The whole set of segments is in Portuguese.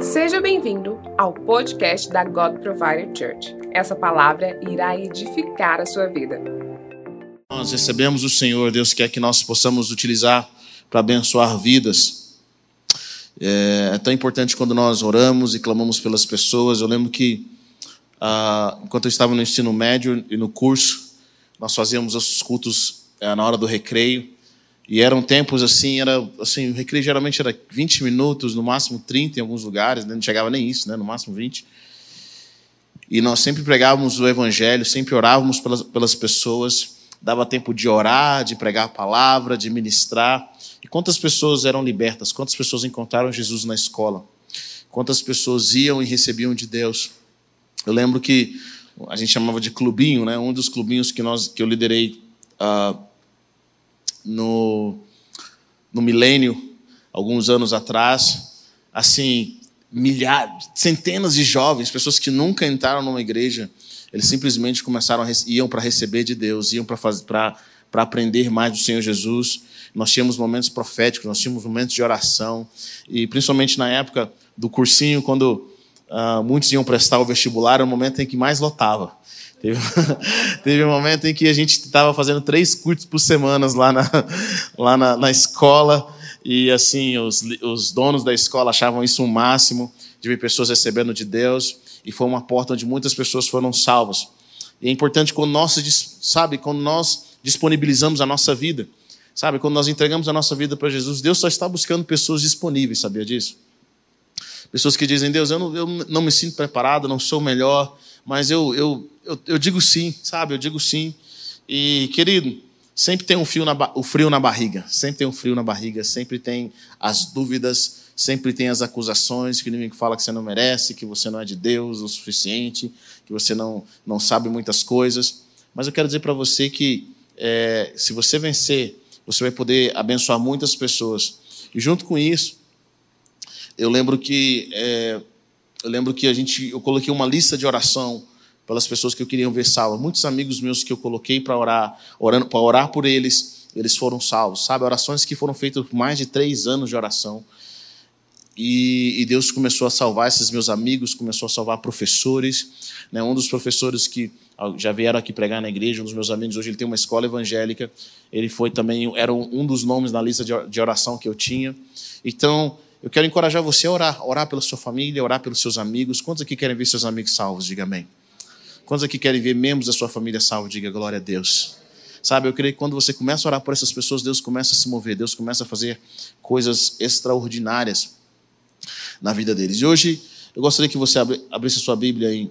Seja bem-vindo ao podcast da God Provider Church. Essa palavra irá edificar a sua vida. Nós recebemos o Senhor, Deus quer que nós possamos utilizar para abençoar vidas. É, é, tão importante quando nós oramos e clamamos pelas pessoas. Eu lembro que, ah, enquanto eu estava no ensino médio e no curso, nós fazíamos os cultos é, na hora do recreio. E eram tempos assim, era assim, o recreio geralmente era 20 minutos, no máximo 30 em alguns lugares, né? não chegava nem isso, né? no máximo 20. E nós sempre pregávamos o evangelho, sempre orávamos pelas, pelas pessoas, dava tempo de orar, de pregar a palavra, de ministrar. E quantas pessoas eram libertas? Quantas pessoas encontraram Jesus na escola? Quantas pessoas iam e recebiam de Deus? Eu lembro que a gente chamava de clubinho, né? Um dos clubinhos que nós que eu liderei uh, no, no milênio, alguns anos atrás, assim, milhares, centenas de jovens, pessoas que nunca entraram numa igreja, eles simplesmente começaram a, iam para receber de Deus, iam para aprender mais do Senhor Jesus. Nós tínhamos momentos proféticos, nós tínhamos momentos de oração, e principalmente na época do cursinho, quando uh, muitos iam prestar o vestibular, era o momento em que mais lotava. Teve, teve um momento em que a gente estava fazendo três cursos por semana lá na, lá na, na escola, e assim, os, os donos da escola achavam isso o um máximo, de ver pessoas recebendo de Deus, e foi uma porta onde muitas pessoas foram salvas. E é importante quando nós, sabe, quando nós disponibilizamos a nossa vida, sabe, quando nós entregamos a nossa vida para Jesus, Deus só está buscando pessoas disponíveis, sabia disso? Pessoas que dizem, Deus, eu não, eu não me sinto preparado, não sou o melhor, mas eu, eu, eu, eu, digo sim, sabe? Eu digo sim. E, querido, sempre tem um frio na, o frio na barriga, sempre tem um frio na barriga, sempre tem as dúvidas, sempre tem as acusações que o inimigo fala que você não merece, que você não é de Deus o suficiente, que você não, não sabe muitas coisas. Mas eu quero dizer para você que é, se você vencer, você vai poder abençoar muitas pessoas. E junto com isso, eu lembro que é, eu lembro que a gente, eu coloquei uma lista de oração pelas pessoas que eu queria ver salvas. Muitos amigos meus que eu coloquei para orar, orando para orar por eles, eles foram salvos. Sabe, orações que foram feitas por mais de três anos de oração. E, e, Deus começou a salvar esses meus amigos, começou a salvar professores. Né? Um dos professores que já vieram aqui pregar na igreja, um dos meus amigos, hoje ele tem uma escola evangélica. Ele foi também, era um dos nomes na lista de oração que eu tinha. Então, eu quero encorajar você a orar, orar pela sua família, orar pelos seus amigos. Quantos aqui querem ver seus amigos salvos? Diga amém. Quantos aqui querem ver membros da sua família salvos? Diga glória a Deus. Sabe, eu creio que quando você começa a orar por essas pessoas, Deus começa a se mover, Deus começa a fazer coisas extraordinárias na vida deles. E hoje eu gostaria que você abrisse a sua Bíblia em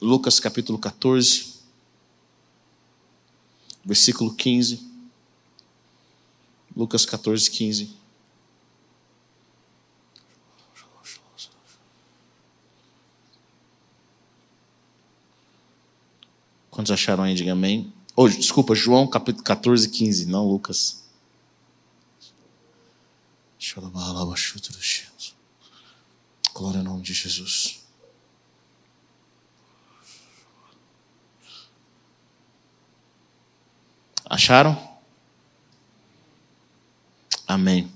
Lucas capítulo 14, versículo 15. Lucas 14, 15. Quantos acharam aí? Diga amém. Oh, desculpa, João capítulo 14, 15, não Lucas. Glória ao nome de Jesus. Acharam? Amém.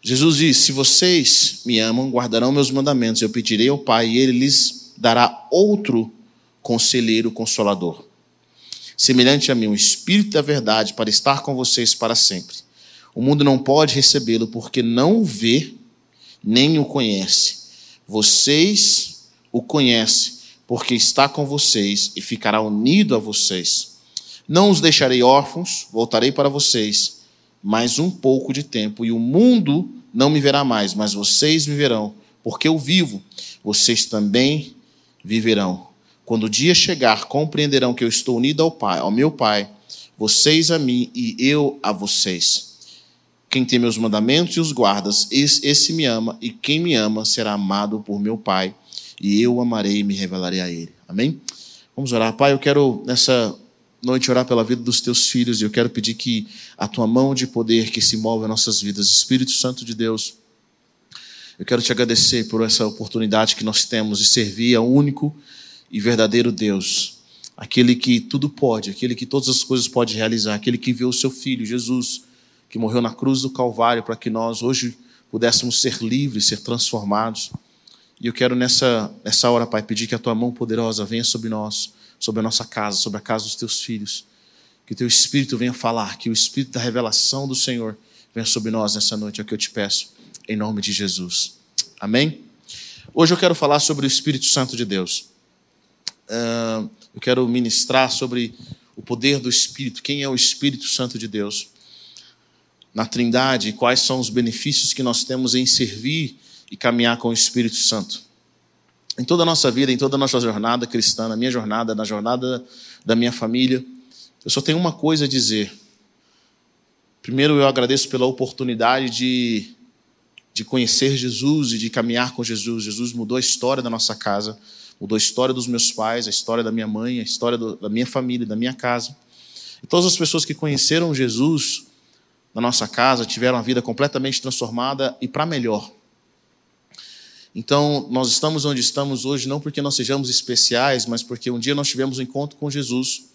Jesus disse: Se vocês me amam, guardarão meus mandamentos. Eu pedirei ao Pai e ele lhes dará outro conselheiro consolador. Semelhante a mim, o Espírito da Verdade, para estar com vocês para sempre. O mundo não pode recebê-lo porque não o vê nem o conhece. Vocês o conhecem, porque está com vocês e ficará unido a vocês. Não os deixarei órfãos, voltarei para vocês mais um pouco de tempo, e o mundo não me verá mais, mas vocês me verão, porque eu vivo, vocês também viverão. Quando o dia chegar, compreenderão que eu estou unido ao Pai, ao meu Pai, vocês a mim e eu a vocês. Quem tem meus mandamentos e os guardas, esse me ama, e quem me ama será amado por meu Pai, e eu amarei e me revelarei a ele. Amém? Vamos orar. Pai, eu quero nessa noite orar pela vida dos teus filhos, e eu quero pedir que a tua mão de poder que se move em nossas vidas, Espírito Santo de Deus, eu quero te agradecer por essa oportunidade que nós temos de servir ao único e verdadeiro Deus, aquele que tudo pode, aquele que todas as coisas pode realizar, aquele que enviou o seu filho, Jesus, que morreu na cruz do Calvário para que nós hoje pudéssemos ser livres, ser transformados. E eu quero nessa, nessa hora, Pai, pedir que a tua mão poderosa venha sobre nós, sobre a nossa casa, sobre a casa dos teus filhos. Que o teu Espírito venha falar, que o Espírito da revelação do Senhor venha sobre nós nessa noite, é o que eu te peço, em nome de Jesus. Amém? Hoje eu quero falar sobre o Espírito Santo de Deus. Uh, eu quero ministrar sobre o poder do Espírito, quem é o Espírito Santo de Deus na Trindade, quais são os benefícios que nós temos em servir e caminhar com o Espírito Santo. Em toda a nossa vida, em toda a nossa jornada cristã, na minha jornada, na jornada da minha família, eu só tenho uma coisa a dizer. Primeiro, eu agradeço pela oportunidade de, de conhecer Jesus e de caminhar com Jesus. Jesus mudou a história da nossa casa, mudou a história dos meus pais, a história da minha mãe, a história do, da minha família, da minha casa. E todas as pessoas que conheceram Jesus na nossa casa tiveram a vida completamente transformada e para melhor. Então, nós estamos onde estamos hoje não porque nós sejamos especiais, mas porque um dia nós tivemos um encontro com Jesus.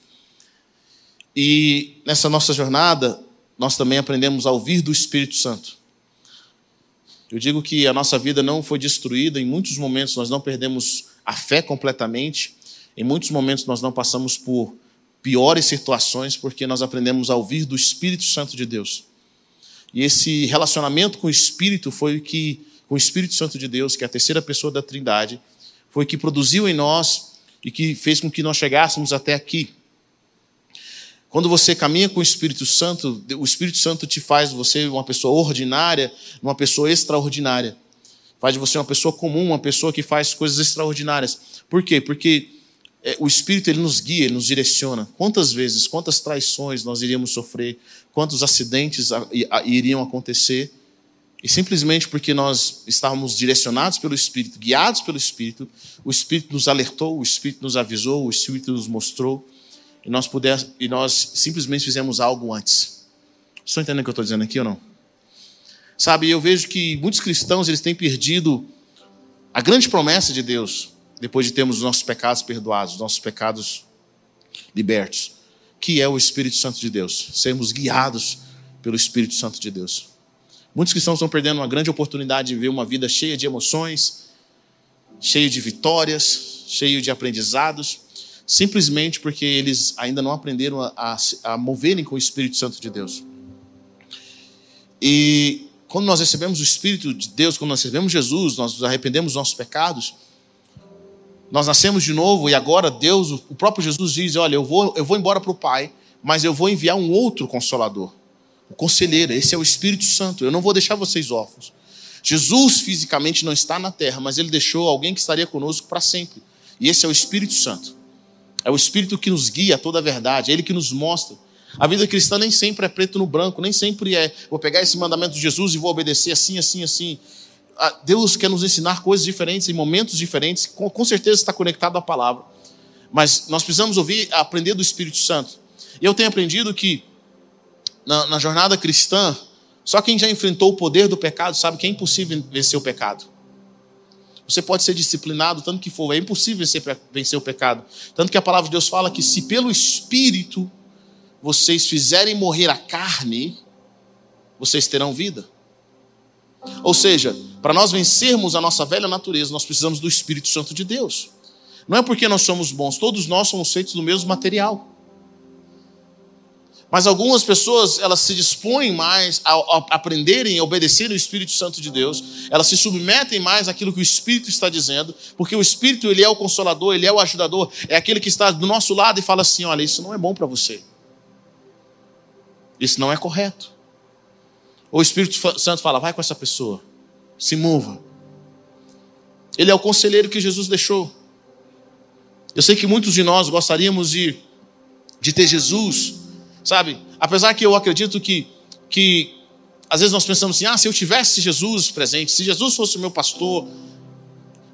E nessa nossa jornada, nós também aprendemos a ouvir do Espírito Santo. Eu digo que a nossa vida não foi destruída, em muitos momentos nós não perdemos a fé completamente, em muitos momentos nós não passamos por piores situações porque nós aprendemos a ouvir do Espírito Santo de Deus. E esse relacionamento com o Espírito foi o que com o Espírito Santo de Deus, que é a terceira pessoa da Trindade, foi que produziu em nós e que fez com que nós chegássemos até aqui. Quando você caminha com o Espírito Santo, o Espírito Santo te faz você uma pessoa ordinária, uma pessoa extraordinária. Faz de você uma pessoa comum, uma pessoa que faz coisas extraordinárias. Por quê? Porque é, o Espírito ele nos guia, ele nos direciona. Quantas vezes, quantas traições nós iríamos sofrer, quantos acidentes iriam acontecer e simplesmente porque nós estávamos direcionados pelo Espírito, guiados pelo Espírito, o Espírito nos alertou, o Espírito nos avisou, o Espírito nos mostrou, e nós, puder, e nós simplesmente fizemos algo antes. Estão entendendo o que eu estou dizendo aqui ou não? Sabe, eu vejo que muitos cristãos eles têm perdido a grande promessa de Deus, depois de termos os nossos pecados perdoados, os nossos pecados libertos, que é o Espírito Santo de Deus, sermos guiados pelo Espírito Santo de Deus. Muitos cristãos estão perdendo uma grande oportunidade de ver uma vida cheia de emoções, cheia de vitórias, cheia de aprendizados, simplesmente porque eles ainda não aprenderam a, a, a moverem com o Espírito Santo de Deus. E quando nós recebemos o Espírito de Deus, quando nós recebemos Jesus, nós nos arrependemos dos nossos pecados, nós nascemos de novo e agora Deus, o próprio Jesus diz: Olha, eu vou, eu vou embora para o Pai, mas eu vou enviar um outro consolador o conselheiro, esse é o Espírito Santo. Eu não vou deixar vocês órfãos. Jesus fisicamente não está na terra, mas ele deixou alguém que estaria conosco para sempre. E esse é o Espírito Santo. É o Espírito que nos guia a toda a verdade, é ele que nos mostra. A vida cristã nem sempre é preto no branco, nem sempre é vou pegar esse mandamento de Jesus e vou obedecer assim, assim, assim. Ah, Deus quer nos ensinar coisas diferentes em momentos diferentes, com, certeza está conectado à palavra. Mas nós precisamos ouvir, aprender do Espírito Santo. E eu tenho aprendido que na, na jornada cristã, só quem já enfrentou o poder do pecado sabe que é impossível vencer o pecado. Você pode ser disciplinado tanto que for, é impossível vencer, vencer o pecado. Tanto que a palavra de Deus fala que se pelo Espírito vocês fizerem morrer a carne, vocês terão vida. Ou seja, para nós vencermos a nossa velha natureza, nós precisamos do Espírito Santo de Deus. Não é porque nós somos bons, todos nós somos feitos do mesmo material. Mas algumas pessoas, elas se dispõem mais a, a aprenderem a obedecerem o Espírito Santo de Deus. Elas se submetem mais àquilo que o Espírito está dizendo, porque o Espírito, ele é o consolador, ele é o ajudador, é aquele que está do nosso lado e fala assim: "Olha, isso não é bom para você. Isso não é correto." O Espírito Santo fala: "Vai com essa pessoa. Se mova." Ele é o conselheiro que Jesus deixou. Eu sei que muitos de nós gostaríamos de, de ter Jesus Sabe? Apesar que eu acredito que, que às vezes nós pensamos assim: ah, se eu tivesse Jesus presente, se Jesus fosse o meu pastor,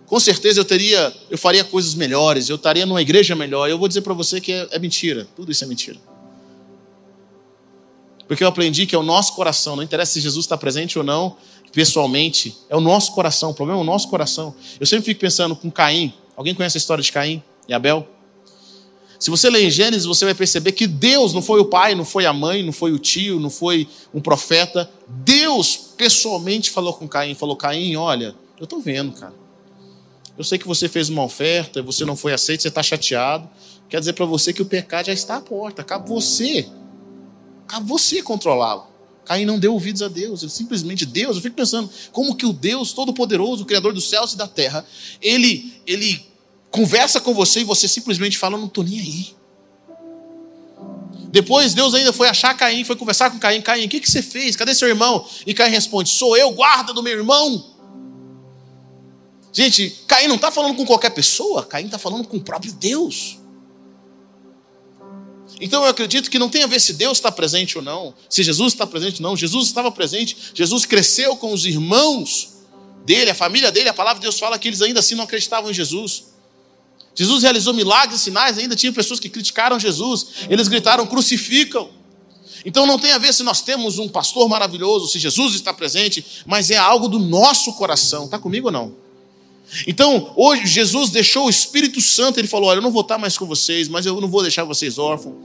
com certeza eu teria, eu faria coisas melhores, eu estaria numa igreja melhor. Eu vou dizer para você que é, é mentira, tudo isso é mentira. Porque eu aprendi que é o nosso coração, não interessa se Jesus está presente ou não, pessoalmente, é o nosso coração, o problema é o nosso coração. Eu sempre fico pensando com Caim. Alguém conhece a história de Caim e Abel? Se você ler em Gênesis, você vai perceber que Deus não foi o pai, não foi a mãe, não foi o tio, não foi um profeta. Deus pessoalmente falou com Caim, falou: Caim, olha, eu estou vendo, cara. Eu sei que você fez uma oferta, você não foi aceito, você está chateado. Quer dizer para você que o pecado já está à porta. Cabe você. Você controlá-lo. Caim não deu ouvidos a Deus, ele simplesmente Deus. Eu fico pensando como que o Deus Todo-Poderoso, o Criador dos céus e da terra, ele, ele conversa com você e você simplesmente fala: Não estou nem aí. Depois Deus ainda foi achar Caim, foi conversar com Caim: Caim, o que, que você fez? Cadê seu irmão? E Caim responde: Sou eu, guarda do meu irmão. Gente, Caim não está falando com qualquer pessoa, Caim está falando com o próprio Deus. Então eu acredito que não tem a ver se Deus está presente ou não, se Jesus está presente ou não. Jesus estava presente, Jesus cresceu com os irmãos dele, a família dele. A palavra de Deus fala que eles ainda assim não acreditavam em Jesus. Jesus realizou milagres e sinais, ainda tinha pessoas que criticaram Jesus. Eles gritaram: crucificam. Então não tem a ver se nós temos um pastor maravilhoso, se Jesus está presente, mas é algo do nosso coração. Está comigo ou não? Então, hoje, Jesus deixou o Espírito Santo, ele falou: Olha, eu não vou estar mais com vocês, mas eu não vou deixar vocês órfãos.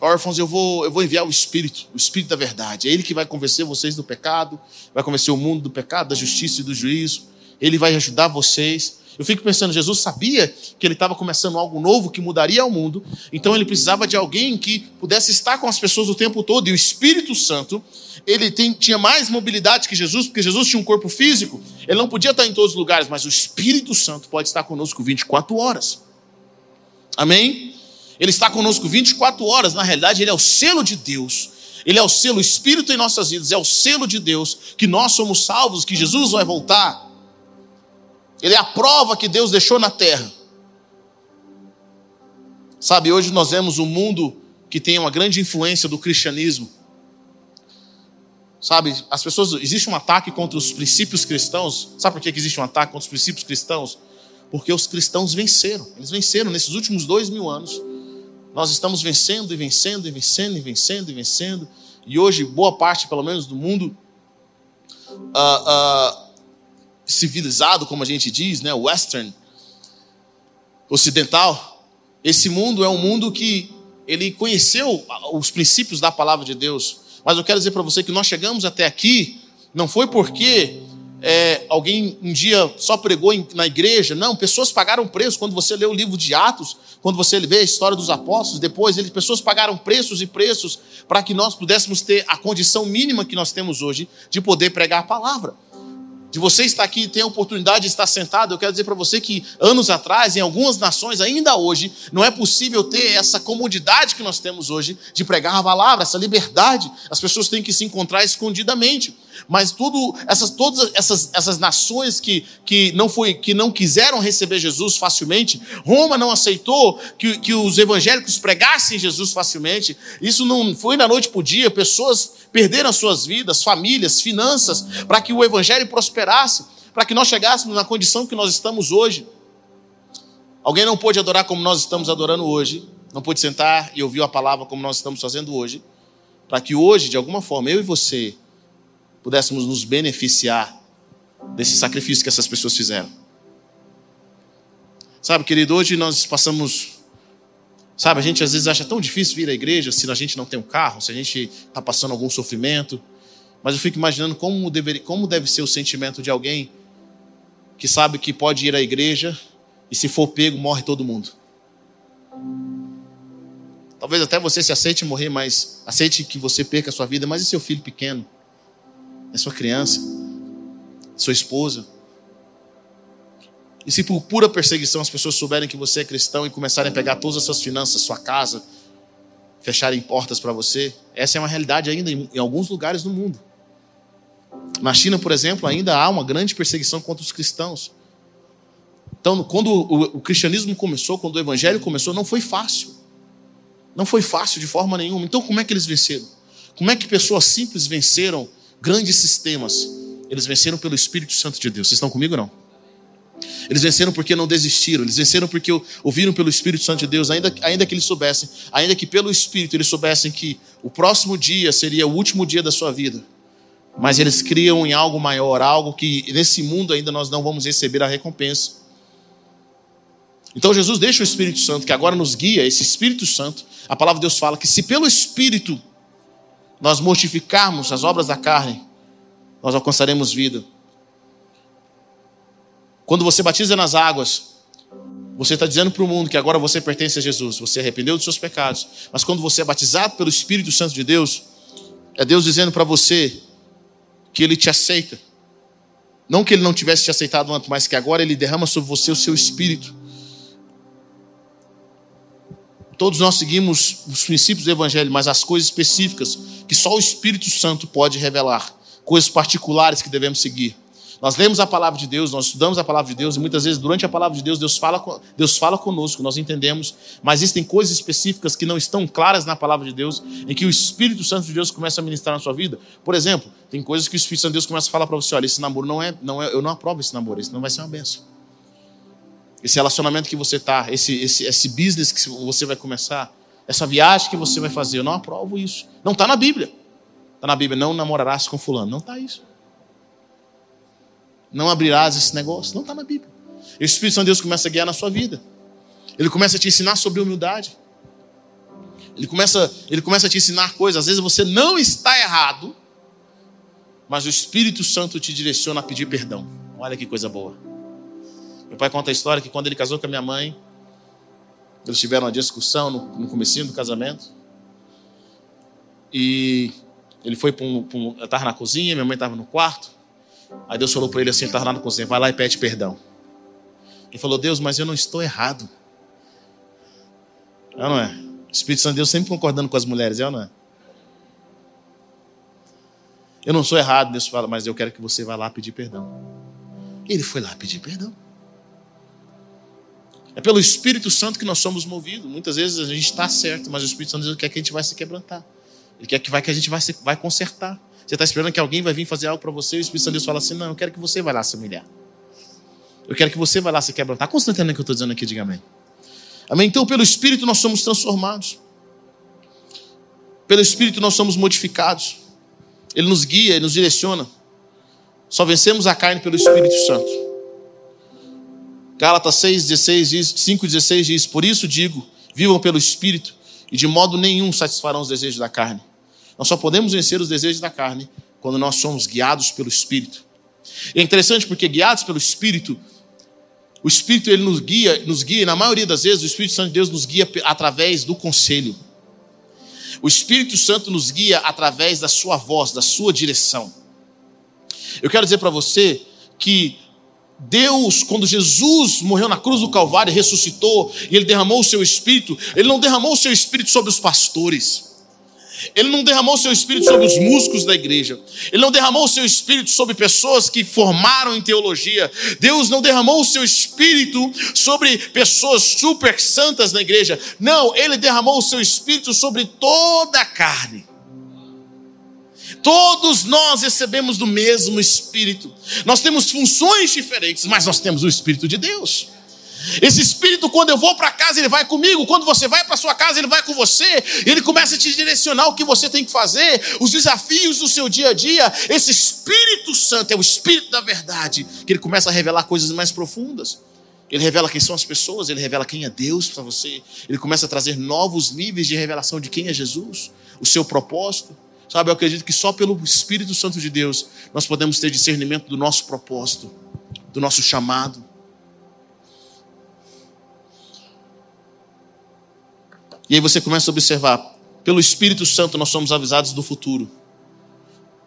Órfãos, eu vou, eu vou enviar o Espírito, o Espírito da verdade. É Ele que vai convencer vocês do pecado, vai convencer o mundo do pecado, da justiça e do juízo. Ele vai ajudar vocês. Eu fico pensando, Jesus sabia que ele estava começando algo novo que mudaria o mundo, então ele precisava de alguém que pudesse estar com as pessoas o tempo todo, e o Espírito Santo, ele tem, tinha mais mobilidade que Jesus, porque Jesus tinha um corpo físico, ele não podia estar em todos os lugares, mas o Espírito Santo pode estar conosco 24 horas. Amém? Ele está conosco 24 horas, na realidade, ele é o selo de Deus. Ele é o selo, o Espírito em nossas vidas, é o selo de Deus, que nós somos salvos, que Jesus vai voltar. Ele é a prova que Deus deixou na terra. Sabe, hoje nós vemos um mundo que tem uma grande influência do cristianismo. Sabe, as pessoas. Existe um ataque contra os princípios cristãos. Sabe por que existe um ataque contra os princípios cristãos? Porque os cristãos venceram. Eles venceram nesses últimos dois mil anos. Nós estamos vencendo e vencendo e vencendo e vencendo e vencendo. E hoje, boa parte, pelo menos, do mundo uh, uh, civilizado, como a gente diz, né, western, ocidental, esse mundo é um mundo que ele conheceu os princípios da palavra de Deus. Mas eu quero dizer para você que nós chegamos até aqui não foi porque é, alguém um dia só pregou na igreja. Não, pessoas pagaram preço. Quando você lê o livro de Atos, quando você vê a história dos apóstolos, depois eles, pessoas pagaram preços e preços para que nós pudéssemos ter a condição mínima que nós temos hoje de poder pregar a palavra de você estar aqui e ter a oportunidade de estar sentado, eu quero dizer para você que anos atrás, em algumas nações, ainda hoje, não é possível ter essa comodidade que nós temos hoje de pregar a palavra, essa liberdade. As pessoas têm que se encontrar escondidamente. Mas tudo, essas, todas essas, essas nações que, que, não foi, que não quiseram receber Jesus facilmente, Roma não aceitou que, que os evangélicos pregassem Jesus facilmente. Isso não foi da noite para o dia, pessoas perderam suas vidas, famílias, finanças, para que o evangelho prosperasse, para que nós chegássemos na condição que nós estamos hoje. Alguém não pôde adorar como nós estamos adorando hoje, não pôde sentar e ouvir a palavra como nós estamos fazendo hoje, para que hoje, de alguma forma, eu e você pudéssemos nos beneficiar desse sacrifício que essas pessoas fizeram. Sabe, querido, hoje nós passamos. Sabe, a gente às vezes acha tão difícil vir à igreja se a gente não tem um carro, se a gente está passando algum sofrimento. Mas eu fico imaginando como, deveria, como deve ser o sentimento de alguém que sabe que pode ir à igreja e se for pego, morre todo mundo. Talvez até você se aceite morrer, mas aceite que você perca a sua vida, mas e seu filho pequeno? é sua criança, sua esposa. E se por pura perseguição as pessoas souberem que você é cristão e começarem a pegar todas as suas finanças, sua casa, fecharem portas para você, essa é uma realidade ainda em, em alguns lugares do mundo. Na China, por exemplo, ainda há uma grande perseguição contra os cristãos. Então, quando o, o, cristianismo começou, quando o evangelho começou, não foi fácil. Não foi fácil de forma nenhuma. Então, como é que eles venceram? Como é que pessoas simples venceram grandes sistemas, eles venceram pelo Espírito Santo de Deus. Vocês estão comigo não? Eles venceram porque não desistiram, eles venceram porque ouviram pelo Espírito Santo de Deus, ainda, ainda que eles soubessem, ainda que pelo Espírito eles soubessem que o próximo dia seria o último dia da sua vida. Mas eles criam em algo maior, algo que nesse mundo ainda nós não vamos receber a recompensa. Então Jesus deixa o Espírito Santo, que agora nos guia, esse Espírito Santo, a palavra de Deus fala que se pelo Espírito nós mortificarmos as obras da carne, nós alcançaremos vida. Quando você batiza nas águas, você está dizendo para o mundo que agora você pertence a Jesus, você arrependeu dos seus pecados. Mas quando você é batizado pelo Espírito Santo de Deus, é Deus dizendo para você que Ele te aceita. Não que Ele não tivesse te aceitado antes, mas que agora Ele derrama sobre você o seu Espírito. Todos nós seguimos os princípios do Evangelho, mas as coisas específicas que só o Espírito Santo pode revelar, coisas particulares que devemos seguir. Nós lemos a palavra de Deus, nós estudamos a palavra de Deus, e muitas vezes, durante a palavra de Deus, Deus fala, Deus fala conosco, nós entendemos, mas existem coisas específicas que não estão claras na palavra de Deus, em que o Espírito Santo de Deus começa a ministrar na sua vida. Por exemplo, tem coisas que o Espírito Santo de Deus começa a falar para você: olha, esse namoro não é, não é, eu não aprovo esse namoro, esse não vai ser uma benção. Esse relacionamento que você está, esse, esse, esse business que você vai começar, essa viagem que você vai fazer, eu não aprovo isso. Não está na Bíblia. Está na Bíblia, não namorarás com fulano. Não está isso não abrirás esse negócio. Não está na Bíblia. E o Espírito Santo de Deus começa a guiar na sua vida. Ele começa a te ensinar sobre humildade. Ele começa, ele começa a te ensinar coisas. Às vezes você não está errado, mas o Espírito Santo te direciona a pedir perdão. Olha que coisa boa. Meu pai conta a história que quando ele casou com a minha mãe, eles tiveram uma discussão no, no comecinho do casamento. E ele foi para um, um. Estava na cozinha, minha mãe estava no quarto. Aí Deus falou para ele assim: ele estava lá no cozinha, vai lá e pede perdão. Ele falou: Deus, mas eu não estou errado. É não é? O Espírito Santo de Deus sempre concordando com as mulheres, é ou não é? Eu não sou errado, Deus fala, mas eu quero que você vá lá pedir perdão. Ele foi lá pedir perdão. É pelo Espírito Santo que nós somos movidos. Muitas vezes a gente está certo, mas o Espírito Santo quer que a gente vai se quebrantar. Ele quer que, vai, que a gente vai, se, vai consertar. Você está esperando que alguém vai vir fazer algo para você e o Espírito Santo fala assim: Não, eu quero que você vá lá se humilhar. Eu quero que você vá lá se quebrantar. Está entendendo o que eu estou dizendo aqui? Diga amém. Amém? Então, pelo Espírito nós somos transformados. Pelo Espírito nós somos modificados. Ele nos guia, ele nos direciona. Só vencemos a carne pelo Espírito Santo. Gálatas 6, 16 diz, 5, 16 diz: Por isso digo, vivam pelo Espírito, e de modo nenhum satisfarão os desejos da carne nós só podemos vencer os desejos da carne quando nós somos guiados pelo Espírito. E é interessante porque guiados pelo Espírito, o Espírito ele nos guia, nos guia, e na maioria das vezes o Espírito Santo de Deus nos guia através do conselho. O Espírito Santo nos guia através da sua voz, da sua direção. Eu quero dizer para você que Deus, quando Jesus morreu na cruz do Calvário e ressuscitou, e ele derramou o seu espírito, ele não derramou o seu espírito sobre os pastores. Ele não derramou seu espírito sobre os músicos da igreja. Ele não derramou seu espírito sobre pessoas que formaram em teologia. Deus não derramou o seu espírito sobre pessoas super santas na igreja. Não, ele derramou o seu espírito sobre toda a carne. Todos nós recebemos do mesmo espírito. Nós temos funções diferentes, mas nós temos o espírito de Deus. Esse espírito, quando eu vou para casa, ele vai comigo. Quando você vai para sua casa, ele vai com você. Ele começa a te direcionar o que você tem que fazer, os desafios do seu dia a dia. Esse Espírito Santo é o Espírito da verdade, que ele começa a revelar coisas mais profundas. Ele revela quem são as pessoas, ele revela quem é Deus para você. Ele começa a trazer novos níveis de revelação de quem é Jesus, o seu propósito. Sabe, eu acredito que só pelo Espírito Santo de Deus nós podemos ter discernimento do nosso propósito, do nosso chamado. E aí você começa a observar: pelo Espírito Santo nós somos avisados do futuro,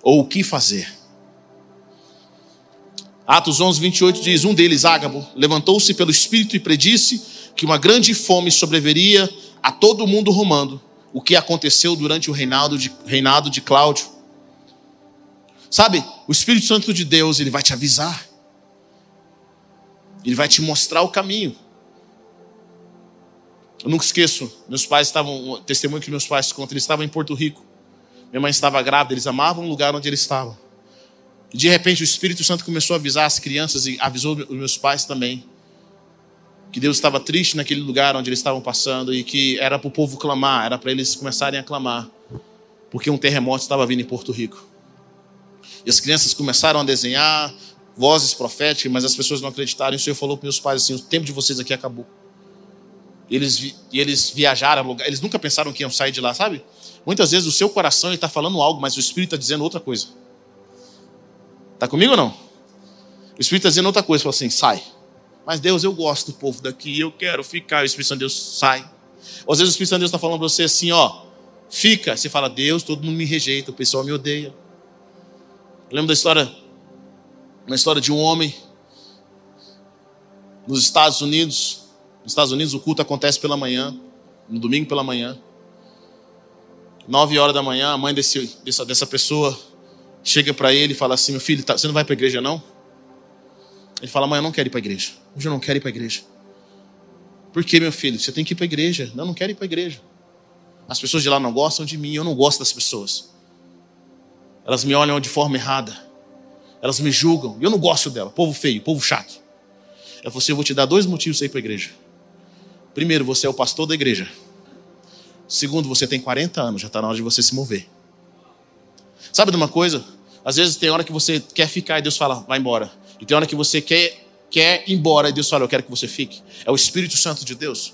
ou o que fazer. Atos 11, 28 diz: Um deles, Ágabo, levantou-se pelo Espírito e predisse que uma grande fome sobreveria a todo o mundo romano, o que aconteceu durante o reinado de, reinado de Cláudio. Sabe, o Espírito Santo de Deus, ele vai te avisar, ele vai te mostrar o caminho. Eu nunca esqueço, meus pais estavam, testemunho que meus pais contam, eles estavam em Porto Rico. Minha mãe estava grávida, eles amavam o lugar onde eles estavam. E de repente o Espírito Santo começou a avisar as crianças e avisou os meus pais também. Que Deus estava triste naquele lugar onde eles estavam passando e que era para o povo clamar, era para eles começarem a clamar, porque um terremoto estava vindo em Porto Rico. E as crianças começaram a desenhar vozes proféticas, mas as pessoas não acreditaram. E o Senhor falou para meus pais assim: o tempo de vocês aqui acabou. E eles, e eles viajaram, eles nunca pensaram que iam sair de lá, sabe? Muitas vezes o seu coração está falando algo, mas o Espírito está dizendo outra coisa. Está comigo ou não? O Espírito está dizendo outra coisa, fala assim, sai. Mas Deus, eu gosto do povo daqui, eu quero ficar. O Espírito Santo de Deus sai. Ou às vezes o Espírito Santo de Deus está falando para você assim, ó, fica. Você fala, Deus, todo mundo me rejeita, o pessoal me odeia. Eu lembro da história, uma história de um homem nos Estados Unidos. Nos Estados Unidos o culto acontece pela manhã, no domingo pela manhã. Nove horas da manhã, a mãe desse, dessa, dessa pessoa chega para ele e fala assim: Meu filho, tá, você não vai para a igreja não? Ele fala: Mãe, eu não quero ir para a igreja. Hoje eu não quero ir para a igreja. Por que, meu filho? Você tem que ir para a igreja. Não, eu não quero ir para a igreja. As pessoas de lá não gostam de mim, eu não gosto das pessoas. Elas me olham de forma errada. Elas me julgam. Eu não gosto dela. Povo feio, povo chato. Eu falei assim: Eu vou te dar dois motivos ir para a igreja. Primeiro, você é o pastor da igreja. Segundo, você tem 40 anos, já está na hora de você se mover. Sabe de uma coisa? Às vezes tem hora que você quer ficar e Deus fala, vai embora. E tem hora que você quer, quer ir embora e Deus fala, eu quero que você fique. É o Espírito Santo de Deus.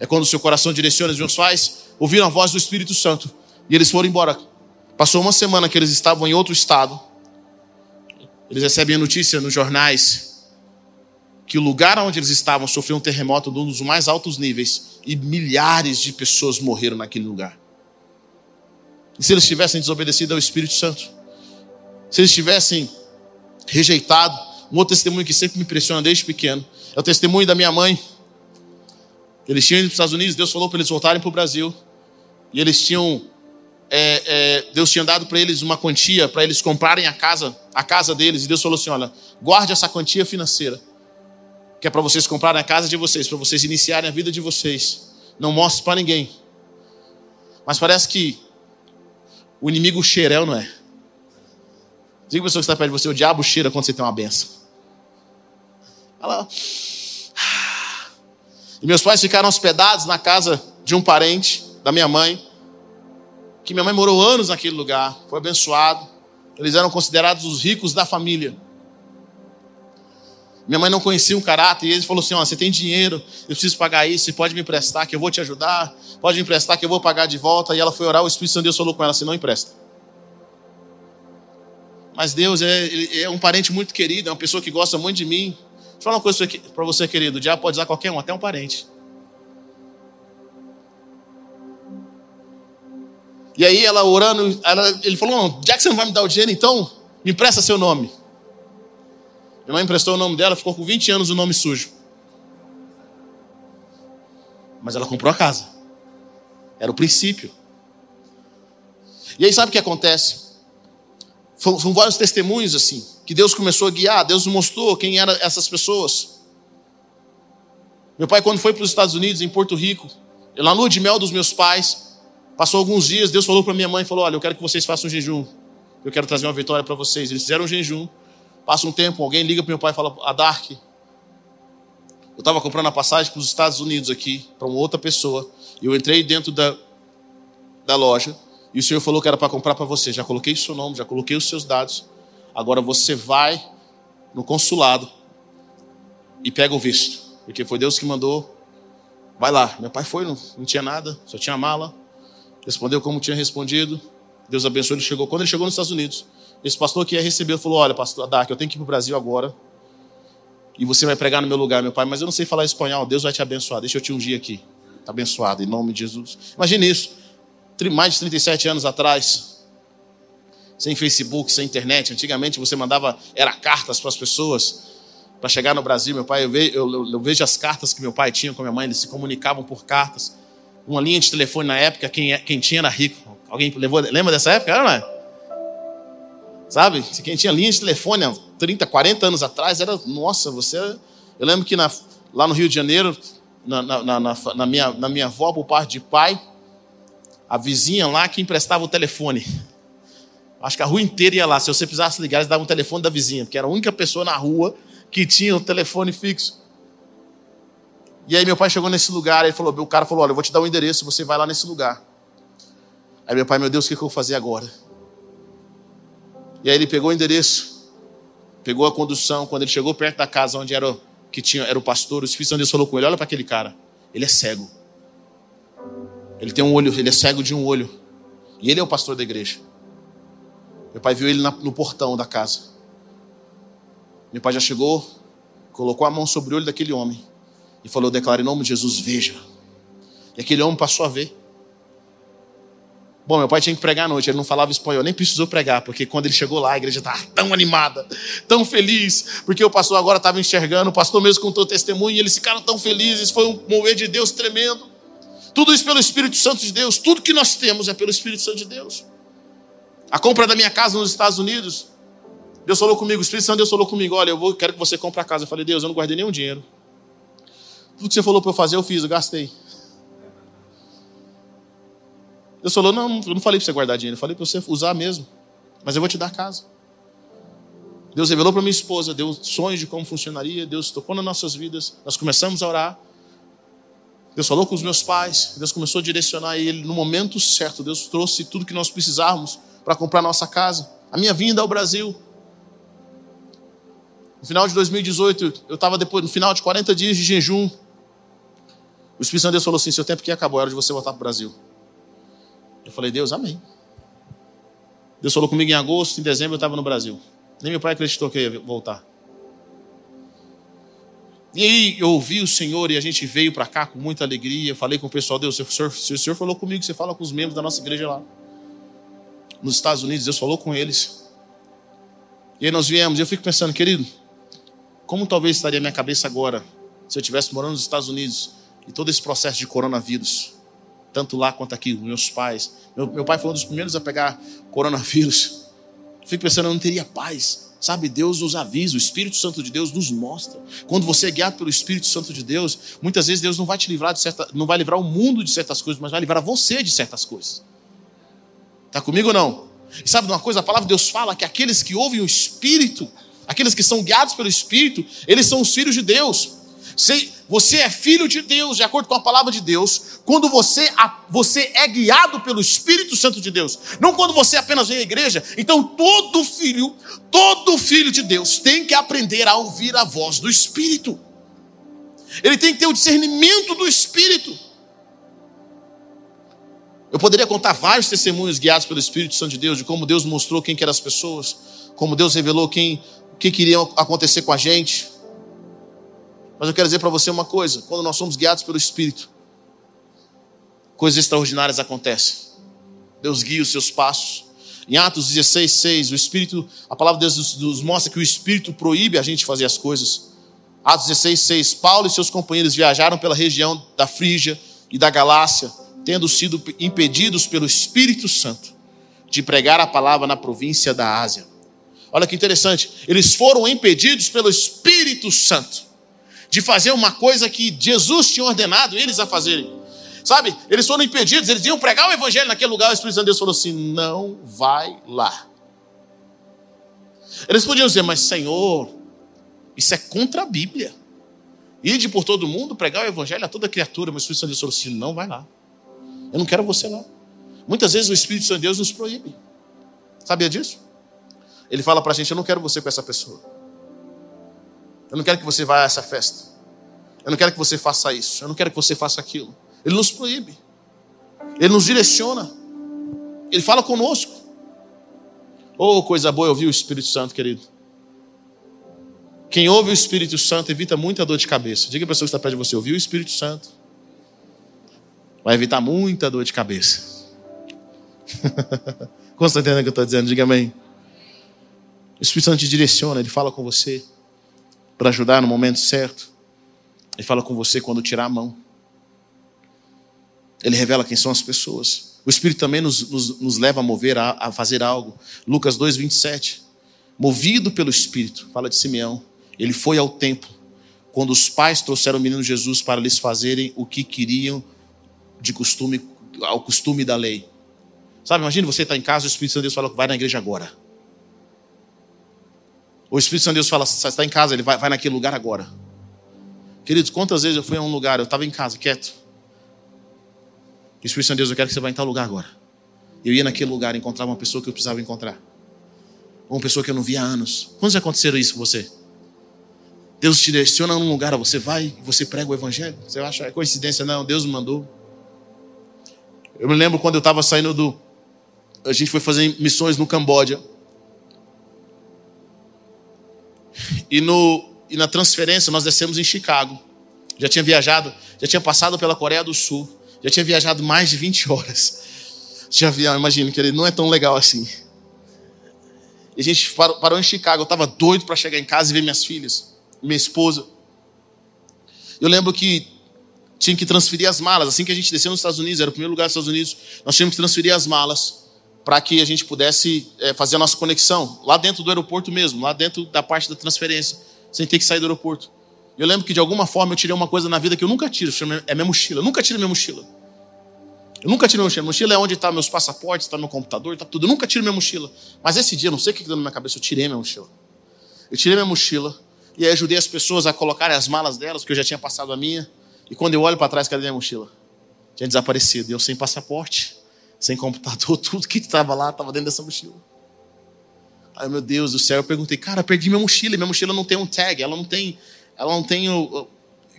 É quando o seu coração direciona os meus pais, ouviram a voz do Espírito Santo e eles foram embora. Passou uma semana que eles estavam em outro estado. Eles recebem a notícia nos jornais que o lugar onde eles estavam sofreu um terremoto de um dos mais altos níveis e milhares de pessoas morreram naquele lugar. E se eles tivessem desobedecido ao Espírito Santo, se eles tivessem rejeitado, um outro testemunho que sempre me impressiona desde pequeno é o testemunho da minha mãe. Eles tinham ido para os Estados Unidos, Deus falou para eles voltarem para o Brasil, e eles tinham, é, é, Deus tinha dado para eles uma quantia para eles comprarem a casa, a casa deles, e Deus falou assim: olha, guarde essa quantia financeira que é para vocês comprarem a casa de vocês, para vocês iniciarem a vida de vocês. Não mostre para ninguém. Mas parece que o inimigo cheira, não é? Diga a pessoa que está perto de você, o diabo cheira quando você tem uma benção. Ela... E meus pais ficaram hospedados na casa de um parente da minha mãe, que minha mãe morou anos naquele lugar, foi abençoado. Eles eram considerados os ricos da família. Minha mãe não conhecia o caráter e ele falou assim: ó, você tem dinheiro, eu preciso pagar isso, você pode me emprestar que eu vou te ajudar, pode me emprestar que eu vou pagar de volta. E ela foi orar, o Espírito Santo de Deus falou com ela assim: não empresta. Mas Deus é, é um parente muito querido, é uma pessoa que gosta muito de mim. Deixa eu falar uma coisa para você, querido: o diabo pode usar qualquer um, até um parente. E aí ela orando, ela, ele falou: já que você não vai me dar o dinheiro, então me empresta seu nome. Minha mãe emprestou o nome dela, ficou com 20 anos o nome sujo. Mas ela comprou a casa. Era o princípio. E aí sabe o que acontece? São vários testemunhos assim, que Deus começou a guiar, Deus mostrou quem eram essas pessoas. Meu pai, quando foi para os Estados Unidos, em Porto Rico, na lua de mel dos meus pais, passou alguns dias, Deus falou para minha mãe, falou, olha, eu quero que vocês façam um jejum. Eu quero trazer uma vitória para vocês. Eles fizeram um jejum. Passa um tempo, alguém liga para meu pai e fala: A Dark, eu estava comprando a passagem para os Estados Unidos aqui, para uma outra pessoa. E eu entrei dentro da, da loja e o senhor falou que era para comprar para você. Já coloquei o seu nome, já coloquei os seus dados. Agora você vai no consulado e pega o visto, porque foi Deus que mandou. Vai lá. Meu pai foi, não, não tinha nada, só tinha mala. Respondeu como tinha respondido. Deus abençoou, ele chegou. Quando ele chegou nos Estados Unidos, esse pastor que ia receber falou: Olha, pastor Dark, eu tenho que ir para o Brasil agora. E você vai pregar no meu lugar, meu pai, mas eu não sei falar espanhol. Deus vai te abençoar. Deixa eu te ungir aqui. Está abençoado, em nome de Jesus. Imagine isso. Mais de 37 anos atrás, sem Facebook, sem internet. Antigamente você mandava, era cartas para as pessoas para chegar no Brasil. Meu pai, eu vejo, eu, eu vejo, as cartas que meu pai tinha com minha mãe, eles se comunicavam por cartas. Uma linha de telefone na época, quem, é, quem tinha era rico. Alguém levou, lembra dessa época? Não é? Sabe? Quem tinha linha de telefone há 30, 40 anos atrás era, nossa, você. Eu lembro que na, lá no Rio de Janeiro, na, na, na, na minha, na minha avó, por parte de pai, a vizinha lá que emprestava o telefone. Acho que a rua inteira ia lá. Se você precisasse ligar, eles davam o telefone da vizinha, porque era a única pessoa na rua que tinha o telefone fixo. E aí meu pai chegou nesse lugar, ele falou, o cara falou, olha, eu vou te dar o um endereço, você vai lá nesse lugar. Aí meu pai, meu Deus, o que eu vou fazer agora? E aí ele pegou o endereço, pegou a condução. Quando ele chegou perto da casa onde era o, que tinha, era o pastor, o Espírito Santo Deus falou com ele: Olha para aquele cara, ele é cego. Ele tem um olho, ele é cego de um olho. E ele é o pastor da igreja. Meu pai viu ele na, no portão da casa. Meu pai já chegou, colocou a mão sobre o olho daquele homem e falou: declara em nome de Jesus, veja. E aquele homem passou a ver. Bom, meu pai tinha que pregar à noite, ele não falava espanhol, nem precisou pregar, porque quando ele chegou lá, a igreja estava tão animada, tão feliz, porque o pastor agora estava enxergando, o pastor mesmo contou testemunho, e eles ficaram tão felizes, foi um mover de Deus tremendo. Tudo isso pelo Espírito Santo de Deus, tudo que nós temos é pelo Espírito Santo de Deus. A compra da minha casa nos Estados Unidos, Deus falou comigo, o Espírito Santo Deus falou comigo, olha, eu vou, quero que você compre a casa. Eu falei, Deus, eu não guardei nenhum dinheiro. Tudo que você falou para eu fazer, eu fiz, eu gastei. Deus falou: Não, eu não falei para você guardar dinheiro, eu falei para você usar mesmo. Mas eu vou te dar casa. Deus revelou para minha esposa, deu sonhos de como funcionaria, Deus tocou nas nossas vidas, nós começamos a orar. Deus falou com os meus pais, Deus começou a direcionar ele no momento certo. Deus trouxe tudo que nós precisávamos para comprar nossa casa. A minha vinda ao Brasil. No final de 2018, eu estava depois, no final de 40 dias de jejum. O Espírito Santo de Deus falou assim: seu tempo que acabou, é hora de você voltar para o Brasil. Eu falei, Deus, amém. Deus falou comigo em agosto, em dezembro eu estava no Brasil. Nem meu pai acreditou que eu ia voltar. E aí eu ouvi o Senhor e a gente veio para cá com muita alegria. Falei com o pessoal, Deus, o senhor, se o Senhor falou comigo, você fala com os membros da nossa igreja lá. Nos Estados Unidos, Deus falou com eles. E aí nós viemos, e eu fico pensando, querido, como talvez estaria minha cabeça agora se eu estivesse morando nos Estados Unidos e todo esse processo de coronavírus? Tanto lá quanto aqui, meus pais. Meu, meu pai foi um dos primeiros a pegar coronavírus. Fico pensando, eu não teria paz. Sabe, Deus nos avisa, o Espírito Santo de Deus nos mostra. Quando você é guiado pelo Espírito Santo de Deus, muitas vezes Deus não vai te livrar de certa, não vai livrar o mundo de certas coisas, mas vai livrar você de certas coisas. Está comigo ou não? E sabe uma coisa? A palavra de Deus fala que aqueles que ouvem o Espírito, aqueles que são guiados pelo Espírito, eles são os filhos de Deus. Você é filho de Deus, de acordo com a palavra de Deus, quando você, você é guiado pelo Espírito Santo de Deus, não quando você apenas vem à igreja. Então, todo filho, todo filho de Deus tem que aprender a ouvir a voz do Espírito. Ele tem que ter o discernimento do Espírito. Eu poderia contar vários testemunhos guiados pelo Espírito Santo de Deus, de como Deus mostrou quem que eram as pessoas, como Deus revelou quem, o que queria acontecer com a gente. Mas eu quero dizer para você uma coisa: quando nós somos guiados pelo Espírito, coisas extraordinárias acontecem. Deus guia os seus passos. Em Atos 16, 6, o Espírito, a palavra de Deus nos mostra que o Espírito proíbe a gente fazer as coisas. Atos 16, 6, Paulo e seus companheiros viajaram pela região da Frígia e da Galácia, tendo sido impedidos pelo Espírito Santo de pregar a palavra na província da Ásia. Olha que interessante, eles foram impedidos pelo Espírito Santo de fazer uma coisa que Jesus tinha ordenado eles a fazerem. Sabe? Eles foram impedidos, eles iam pregar o evangelho naquele lugar, o Espírito Santo de Deus falou assim: não vai lá. Eles podiam dizer, mas Senhor, isso é contra a Bíblia. Ide por todo mundo, pregar o evangelho a toda criatura, mas o Espírito Santo de Deus falou assim: não vai lá. Eu não quero você lá. Muitas vezes o Espírito Santo de Deus nos proíbe. Sabia disso? Ele fala para a gente: eu não quero você com essa pessoa. Eu não quero que você vá a essa festa. Eu não quero que você faça isso. Eu não quero que você faça aquilo. Ele nos proíbe. Ele nos direciona. Ele fala conosco. Oh, coisa boa ouvir o Espírito Santo, querido. Quem ouve o Espírito Santo evita muita dor de cabeça. Diga a pessoa que está perto de você: ouvir o Espírito Santo vai evitar muita dor de cabeça. Como você está entendendo o que eu estou dizendo? Diga amém. O Espírito Santo te direciona, ele fala com você para ajudar no momento certo. Ele fala com você quando tirar a mão. Ele revela quem são as pessoas. O Espírito também nos, nos, nos leva a mover, a, a fazer algo. Lucas 2, 27. Movido pelo Espírito, fala de Simeão. Ele foi ao templo quando os pais trouxeram o menino Jesus para lhes fazerem o que queriam de costume, ao costume da lei. Sabe, imagine você estar tá em casa e o Espírito Santo de Deus fala vai na igreja agora. O Espírito Santo de Deus fala, você está em casa, ele vai, vai naquele lugar agora. Queridos, quantas vezes eu fui a um lugar, eu estava em casa, quieto. O Espírito Santo de Deus, eu quero que você vá em tal lugar agora. Eu ia naquele lugar e encontrava uma pessoa que eu precisava encontrar. Ou uma pessoa que eu não via há anos. Quando já aconteceram isso com você? Deus te direciona num lugar, você vai você prega o evangelho. Você acha é coincidência? Não, Deus me mandou. Eu me lembro quando eu estava saindo do. A gente foi fazer missões no Camboja. E, no, e na transferência nós descemos em Chicago. Já tinha viajado, já tinha passado pela Coreia do Sul, já tinha viajado mais de 20 horas. De avião, imagina que ele não é tão legal assim. E a gente parou em Chicago, eu estava doido para chegar em casa e ver minhas filhas, minha esposa. Eu lembro que tinha que transferir as malas. Assim que a gente desceu nos Estados Unidos, era o primeiro lugar dos Estados Unidos, nós tínhamos que transferir as malas para que a gente pudesse é, fazer a nossa conexão lá dentro do aeroporto mesmo, lá dentro da parte da transferência, sem ter que sair do aeroporto. Eu lembro que de alguma forma eu tirei uma coisa na vida que eu nunca tiro, é minha mochila. Eu nunca tiro minha mochila. Eu nunca tiro minha mochila. Mochila é onde está meus passaportes, está meu computador, está tudo. Eu nunca tiro minha mochila. Mas esse dia, não sei o que deu na minha cabeça, eu tirei minha mochila. Eu tirei minha mochila e aí ajudei as pessoas a colocarem as malas delas, porque eu já tinha passado a minha. E quando eu olho para trás, cadê minha mochila? Tinha desaparecido. E eu sem passaporte, sem computador, tudo que estava lá estava dentro dessa mochila. Ai meu Deus do céu, eu perguntei, cara, perdi minha mochila. Minha mochila não tem um tag, ela não tem, ela não tem o,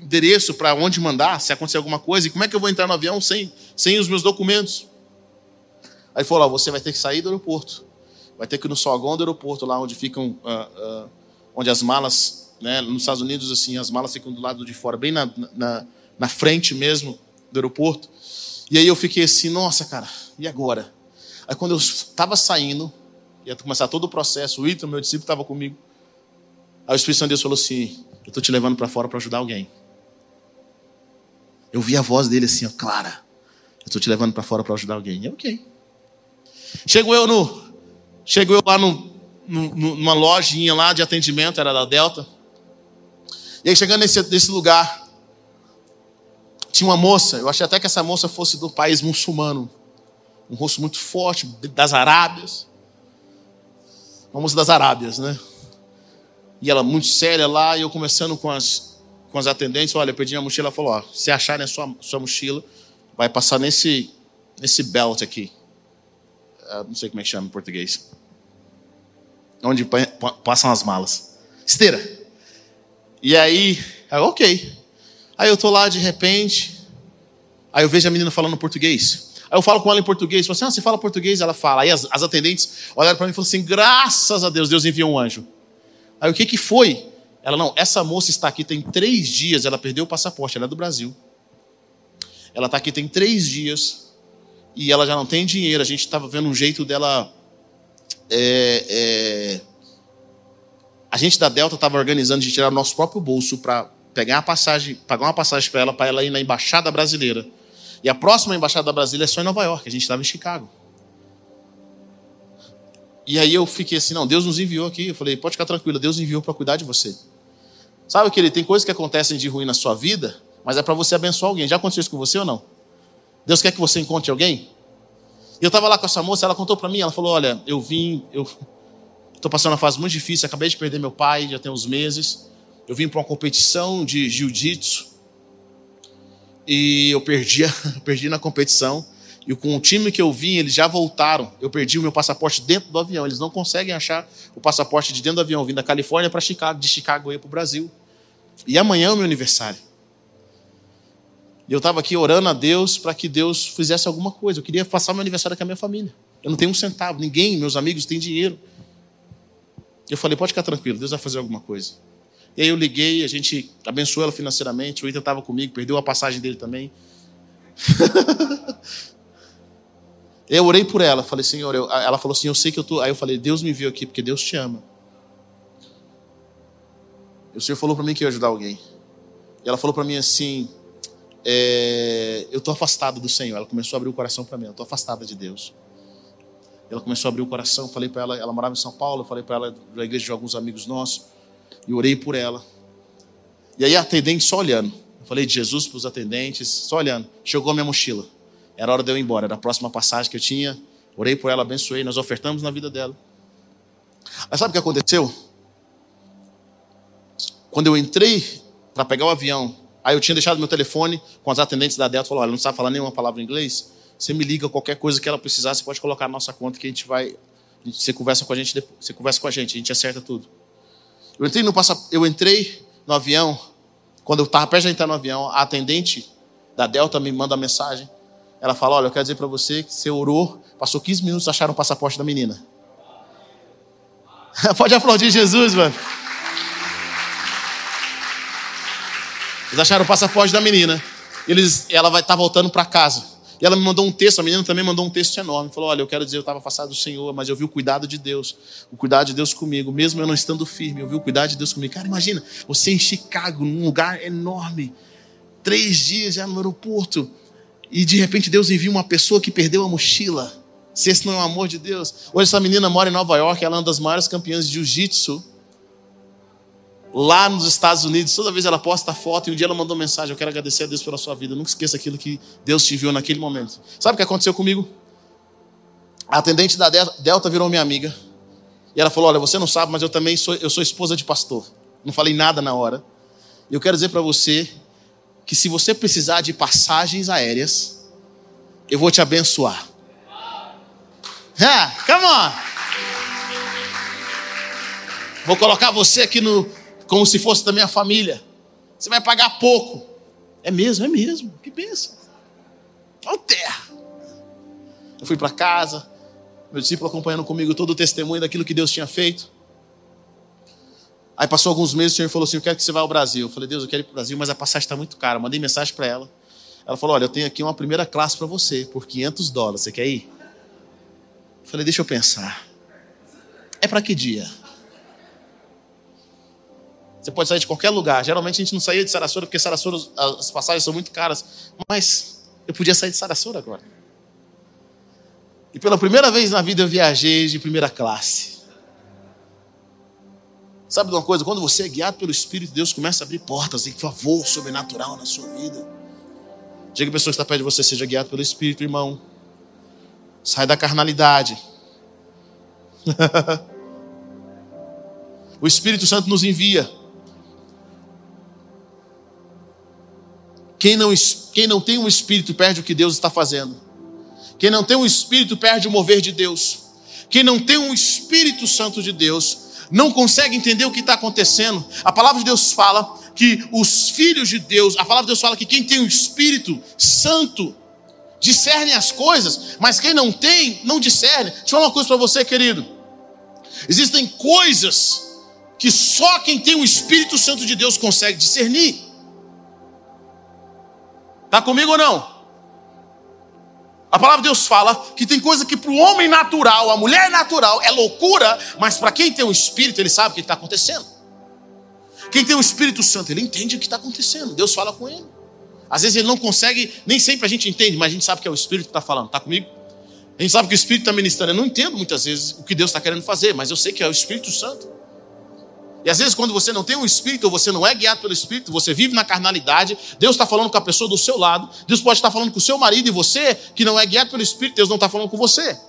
endereço para onde mandar, se acontecer alguma coisa, e como é que eu vou entrar no avião sem, sem os meus documentos? Aí falou: você vai ter que sair do aeroporto, vai ter que ir no sogão do aeroporto, lá onde ficam, uh, uh, onde as malas, né, nos Estados Unidos, assim, as malas ficam do lado de fora, bem na, na, na frente mesmo do aeroporto. E aí eu fiquei assim: nossa, cara, e agora? Aí quando eu estava saindo, ia começar todo o processo, o Ito, meu discípulo, estava comigo. Aí o Espírito Santo de Deus falou assim: eu estou te levando para fora para ajudar alguém. Eu vi a voz dele assim, ó, clara. Eu estou te levando para fora para ajudar alguém. E ok. Chego eu no. Chego eu lá no, no, numa lojinha lá de atendimento, era da Delta. E aí chegando nesse, nesse lugar, tinha uma moça, eu achei até que essa moça fosse do país muçulmano. Um rosto muito forte, das Arábias. Uma moça das Arábias, né? E ela muito séria lá, e eu conversando com as, com as atendentes, olha, eu perdi minha mochila, ela falou, ó, se acharem a sua, sua mochila, vai passar nesse, nesse belt aqui. Uh, não sei como é que chama em português. Onde passam as malas. Esteira. E aí, ok. Aí eu tô lá de repente, aí eu vejo a menina falando português. Aí eu falo com ela em português, falo assim, ah, você fala português? Ela fala. Aí as, as atendentes olharam para mim e falaram assim, graças a Deus, Deus enviou um anjo. Aí o que que foi? Ela, não, essa moça está aqui tem três dias, ela perdeu o passaporte, ela é do Brasil. Ela está aqui tem três dias e ela já não tem dinheiro. A gente estava vendo um jeito dela. É, é, a gente da Delta estava organizando de tirar o nosso próprio bolso para pegar uma passagem, pagar uma passagem para ela, para ela ir na embaixada brasileira. E a próxima embaixada brasileira é só em Nova York. A gente estava em Chicago. E aí eu fiquei assim, não, Deus nos enviou aqui. Eu falei, pode ficar tranquila, Deus enviou para cuidar de você. Sabe que ele tem coisas que acontecem de ruim na sua vida, mas é para você abençoar alguém. Já aconteceu isso com você ou não? Deus quer que você encontre alguém? E eu estava lá com essa moça, ela contou para mim, ela falou: Olha, eu vim, eu estou passando uma fase muito difícil, acabei de perder meu pai, já tem uns meses. Eu vim para uma competição de jiu-jitsu e eu perdi, perdi na competição. E com o time que eu vim, eles já voltaram. Eu perdi o meu passaporte dentro do avião. Eles não conseguem achar o passaporte de dentro do avião. Vim da Califórnia para Chicago, de Chicago eu para o Brasil. E amanhã é o meu aniversário. E eu estava aqui orando a Deus para que Deus fizesse alguma coisa. Eu queria passar meu aniversário com a minha família. Eu não tenho um centavo, ninguém, meus amigos têm dinheiro. Eu falei, pode ficar tranquilo, Deus vai fazer alguma coisa. E aí eu liguei, a gente abençoou ela financeiramente. O Ita estava comigo, perdeu a passagem dele também. Eu orei por ela, falei, Senhor, eu... ela falou assim, eu sei que eu tô. Aí eu falei, Deus me viu aqui porque Deus te ama. E o Senhor falou para mim que ia ajudar alguém. E ela falou para mim assim, é... eu tô afastado do Senhor. Ela começou a abrir o coração para mim, eu tô afastada de Deus. Ela começou a abrir o coração, falei para ela, ela morava em São Paulo, falei para ela da igreja de alguns amigos nossos, e orei por ela. E aí a atendente só olhando. Eu falei de Jesus para os atendentes, só olhando. Chegou a minha mochila. Era hora de eu ir embora, era a próxima passagem que eu tinha. Orei por ela, abençoei, nós ofertamos na vida dela. Mas sabe o que aconteceu? Quando eu entrei para pegar o avião, aí eu tinha deixado meu telefone com as atendentes da Delta, falou: olha, não sabe falar nenhuma palavra em inglês? Você me liga qualquer coisa que ela precisar, você pode colocar na nossa conta que a gente vai. Você conversa com a gente, você conversa com a gente, a gente acerta tudo. Eu entrei no, passa... eu entrei no avião, quando eu estava perto de entrar no avião, a atendente da Delta me manda uma mensagem. Ela fala: Olha, eu quero dizer para você que você orou, passou 15 minutos, acharam o passaporte da menina. Pode aplaudir Jesus, mano. Eles acharam o passaporte da menina. Eles, ela vai estar tá voltando para casa. E ela me mandou um texto, a menina também mandou um texto enorme. Falou: Olha, eu quero dizer, eu estava afastado do Senhor, mas eu vi o cuidado de Deus, o cuidado de Deus comigo, mesmo eu não estando firme, eu vi o cuidado de Deus comigo. Cara, imagina, você em Chicago, num lugar enorme, três dias já no aeroporto, e de repente Deus envia uma pessoa que perdeu a mochila. Se esse não é o amor de Deus. Hoje essa menina mora em Nova York, ela é uma das maiores campeãs de jiu-jitsu lá nos Estados Unidos, toda vez ela posta foto e um dia ela mandou mensagem: Eu quero agradecer a Deus pela sua vida. Nunca esqueça aquilo que Deus te viu naquele momento. Sabe o que aconteceu comigo? A atendente da Delta virou minha amiga. E ela falou: Olha, você não sabe, mas eu também sou, eu sou esposa de pastor. Não falei nada na hora. Eu quero dizer para você que se você precisar de passagens aéreas, eu vou te abençoar. Ah, come on! Vou colocar você aqui no, como se fosse da minha família. Você vai pagar pouco. É mesmo, é mesmo. Que benção. Olha terra. Eu fui para casa, meu discípulo acompanhando comigo todo o testemunho daquilo que Deus tinha feito. Aí passou alguns meses, o Senhor falou assim: Eu quero que você vá ao Brasil. Eu falei: Deus, eu quero ir para o Brasil, mas a passagem está muito cara. mandei mensagem para ela. Ela falou: Olha, eu tenho aqui uma primeira classe para você, por 500 dólares. Você quer ir? Eu falei: Deixa eu pensar. É para que dia? Você pode sair de qualquer lugar. Geralmente a gente não saía de Sarasota porque Sarasota as passagens são muito caras. Mas eu podia sair de Sarasota agora. E pela primeira vez na vida eu viajei de primeira classe. Sabe de uma coisa? Quando você é guiado pelo Espírito, Deus começa a abrir portas em favor sobrenatural na sua vida. Diga a pessoa que está perto de você, seja guiado pelo Espírito, irmão. Sai da carnalidade. o Espírito Santo nos envia Quem não, quem não tem um espírito perde o que Deus está fazendo. Quem não tem um espírito perde o mover de Deus. Quem não tem um Espírito Santo de Deus não consegue entender o que está acontecendo. A palavra de Deus fala que os filhos de Deus, a palavra de Deus fala que quem tem o Espírito Santo discerne as coisas, mas quem não tem, não discerne. Deixa eu falar uma coisa para você, querido. Existem coisas que só quem tem o Espírito Santo de Deus consegue discernir. Está comigo ou não? A palavra de Deus fala que tem coisa que para o homem natural, a mulher natural, é loucura, mas para quem tem o Espírito, ele sabe o que está acontecendo. Quem tem o Espírito Santo, ele entende o que está acontecendo. Deus fala com ele. Às vezes ele não consegue, nem sempre a gente entende, mas a gente sabe que é o Espírito que está falando. Está comigo? A gente sabe que o Espírito está ministrando. Eu não entendo muitas vezes o que Deus está querendo fazer, mas eu sei que é o Espírito Santo. E às vezes, quando você não tem um espírito, ou você não é guiado pelo espírito, você vive na carnalidade, Deus está falando com a pessoa do seu lado, Deus pode estar falando com o seu marido e você, que não é guiado pelo espírito, Deus não está falando com você.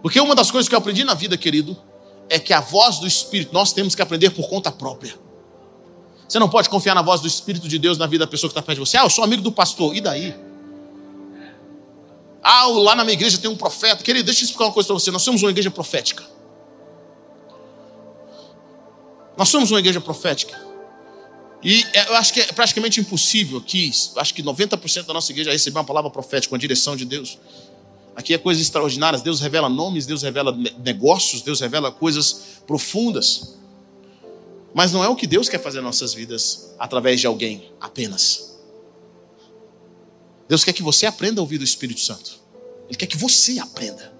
Porque uma das coisas que eu aprendi na vida, querido, é que a voz do espírito nós temos que aprender por conta própria. Você não pode confiar na voz do espírito de Deus na vida da pessoa que está perto de você. Ah, eu sou amigo do pastor, e daí? Ah, lá na minha igreja tem um profeta. Querido, deixa eu explicar uma coisa para você. Nós somos uma igreja profética. Nós somos uma igreja profética. E é, eu acho que é praticamente impossível aqui, acho que 90% da nossa igreja receber uma palavra profética, uma direção de Deus. Aqui é coisas extraordinárias. Deus revela nomes, Deus revela negócios, Deus revela coisas profundas. Mas não é o que Deus quer fazer em nossas vidas através de alguém apenas. Deus quer que você aprenda a ouvir do Espírito Santo. Ele quer que você aprenda.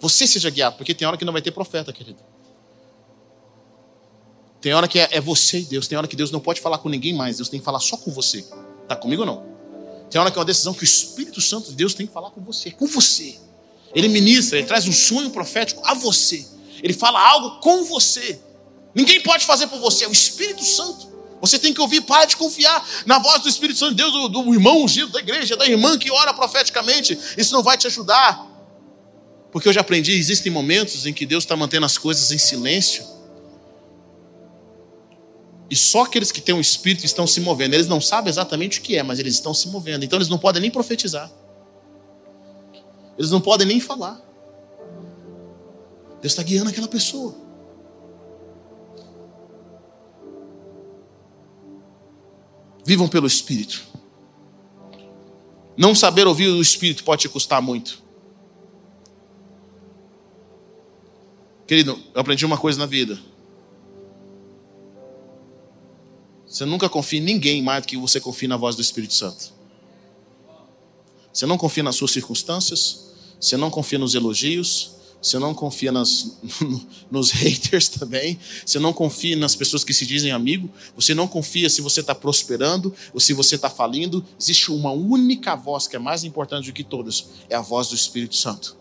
Você seja guiado, porque tem hora que não vai ter profeta, querido. Tem hora que é, é, você e Deus. Tem hora que Deus não pode falar com ninguém mais. Deus tem que falar só com você. Está comigo ou não? Tem hora que é uma decisão que o Espírito Santo de Deus tem que falar com você. Com você. Ele ministra, ele traz um sonho profético a você. Ele fala algo com você. Ninguém pode fazer por você. É o Espírito Santo. Você tem que ouvir, para de confiar na voz do Espírito Santo de Deus, do, do irmão ungido da igreja, da irmã que ora profeticamente. Isso não vai te ajudar. Porque eu já aprendi, existem momentos em que Deus está mantendo as coisas em silêncio e só aqueles que têm um espírito estão se movendo. Eles não sabem exatamente o que é, mas eles estão se movendo. Então eles não podem nem profetizar. Eles não podem nem falar. Deus está guiando aquela pessoa. Vivam pelo Espírito. Não saber ouvir o Espírito pode te custar muito. Querido, eu aprendi uma coisa na vida. Você nunca confia em ninguém mais do que você confia na voz do Espírito Santo. Você não confia nas suas circunstâncias, você não confia nos elogios, você não confia nas, nos haters também, você não confia nas pessoas que se dizem amigo, você não confia se você está prosperando ou se você está falindo. Existe uma única voz que é mais importante do que todas: é a voz do Espírito Santo.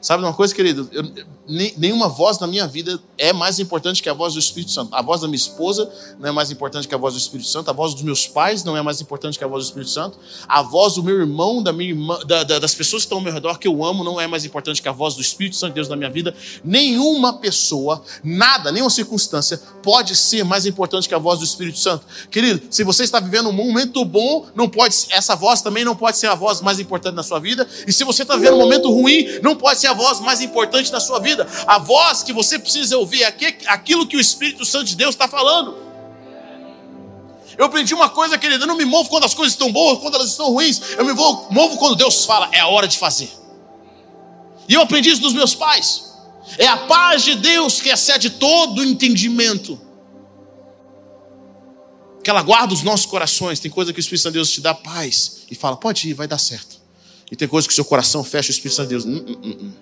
Sabe uma coisa, querido? Eu, nenhuma voz na minha vida é mais importante que a voz do Espírito Santo. A voz da minha esposa não é mais importante que a voz do Espírito Santo. A voz dos meus pais não é mais importante que a voz do Espírito Santo. A voz do meu irmão, da minha irmã, da, da, das pessoas que estão ao meu redor que eu amo, não é mais importante que a voz do Espírito Santo de Deus na minha vida. Nenhuma pessoa, nada, nenhuma circunstância pode ser mais importante que a voz do Espírito Santo. Querido, se você está vivendo um momento bom, não pode, essa voz também não pode ser a voz mais importante na sua vida. E se você está vivendo um momento ruim, não pode ser a voz mais importante da sua vida. A voz que você precisa ouvir é aquilo que o Espírito Santo de Deus está falando. Eu aprendi uma coisa, querido, eu não me movo quando as coisas estão boas, quando elas estão ruins. Eu me movo quando Deus fala, é a hora de fazer. E eu aprendi isso dos meus pais. É a paz de Deus que excede todo entendimento. Que ela guarda os nossos corações. Tem coisa que o Espírito Santo de Deus te dá paz e fala, pode ir, vai dar certo. E tem coisa que o seu coração fecha, o Espírito Santo de Deus. Hum, hum, hum.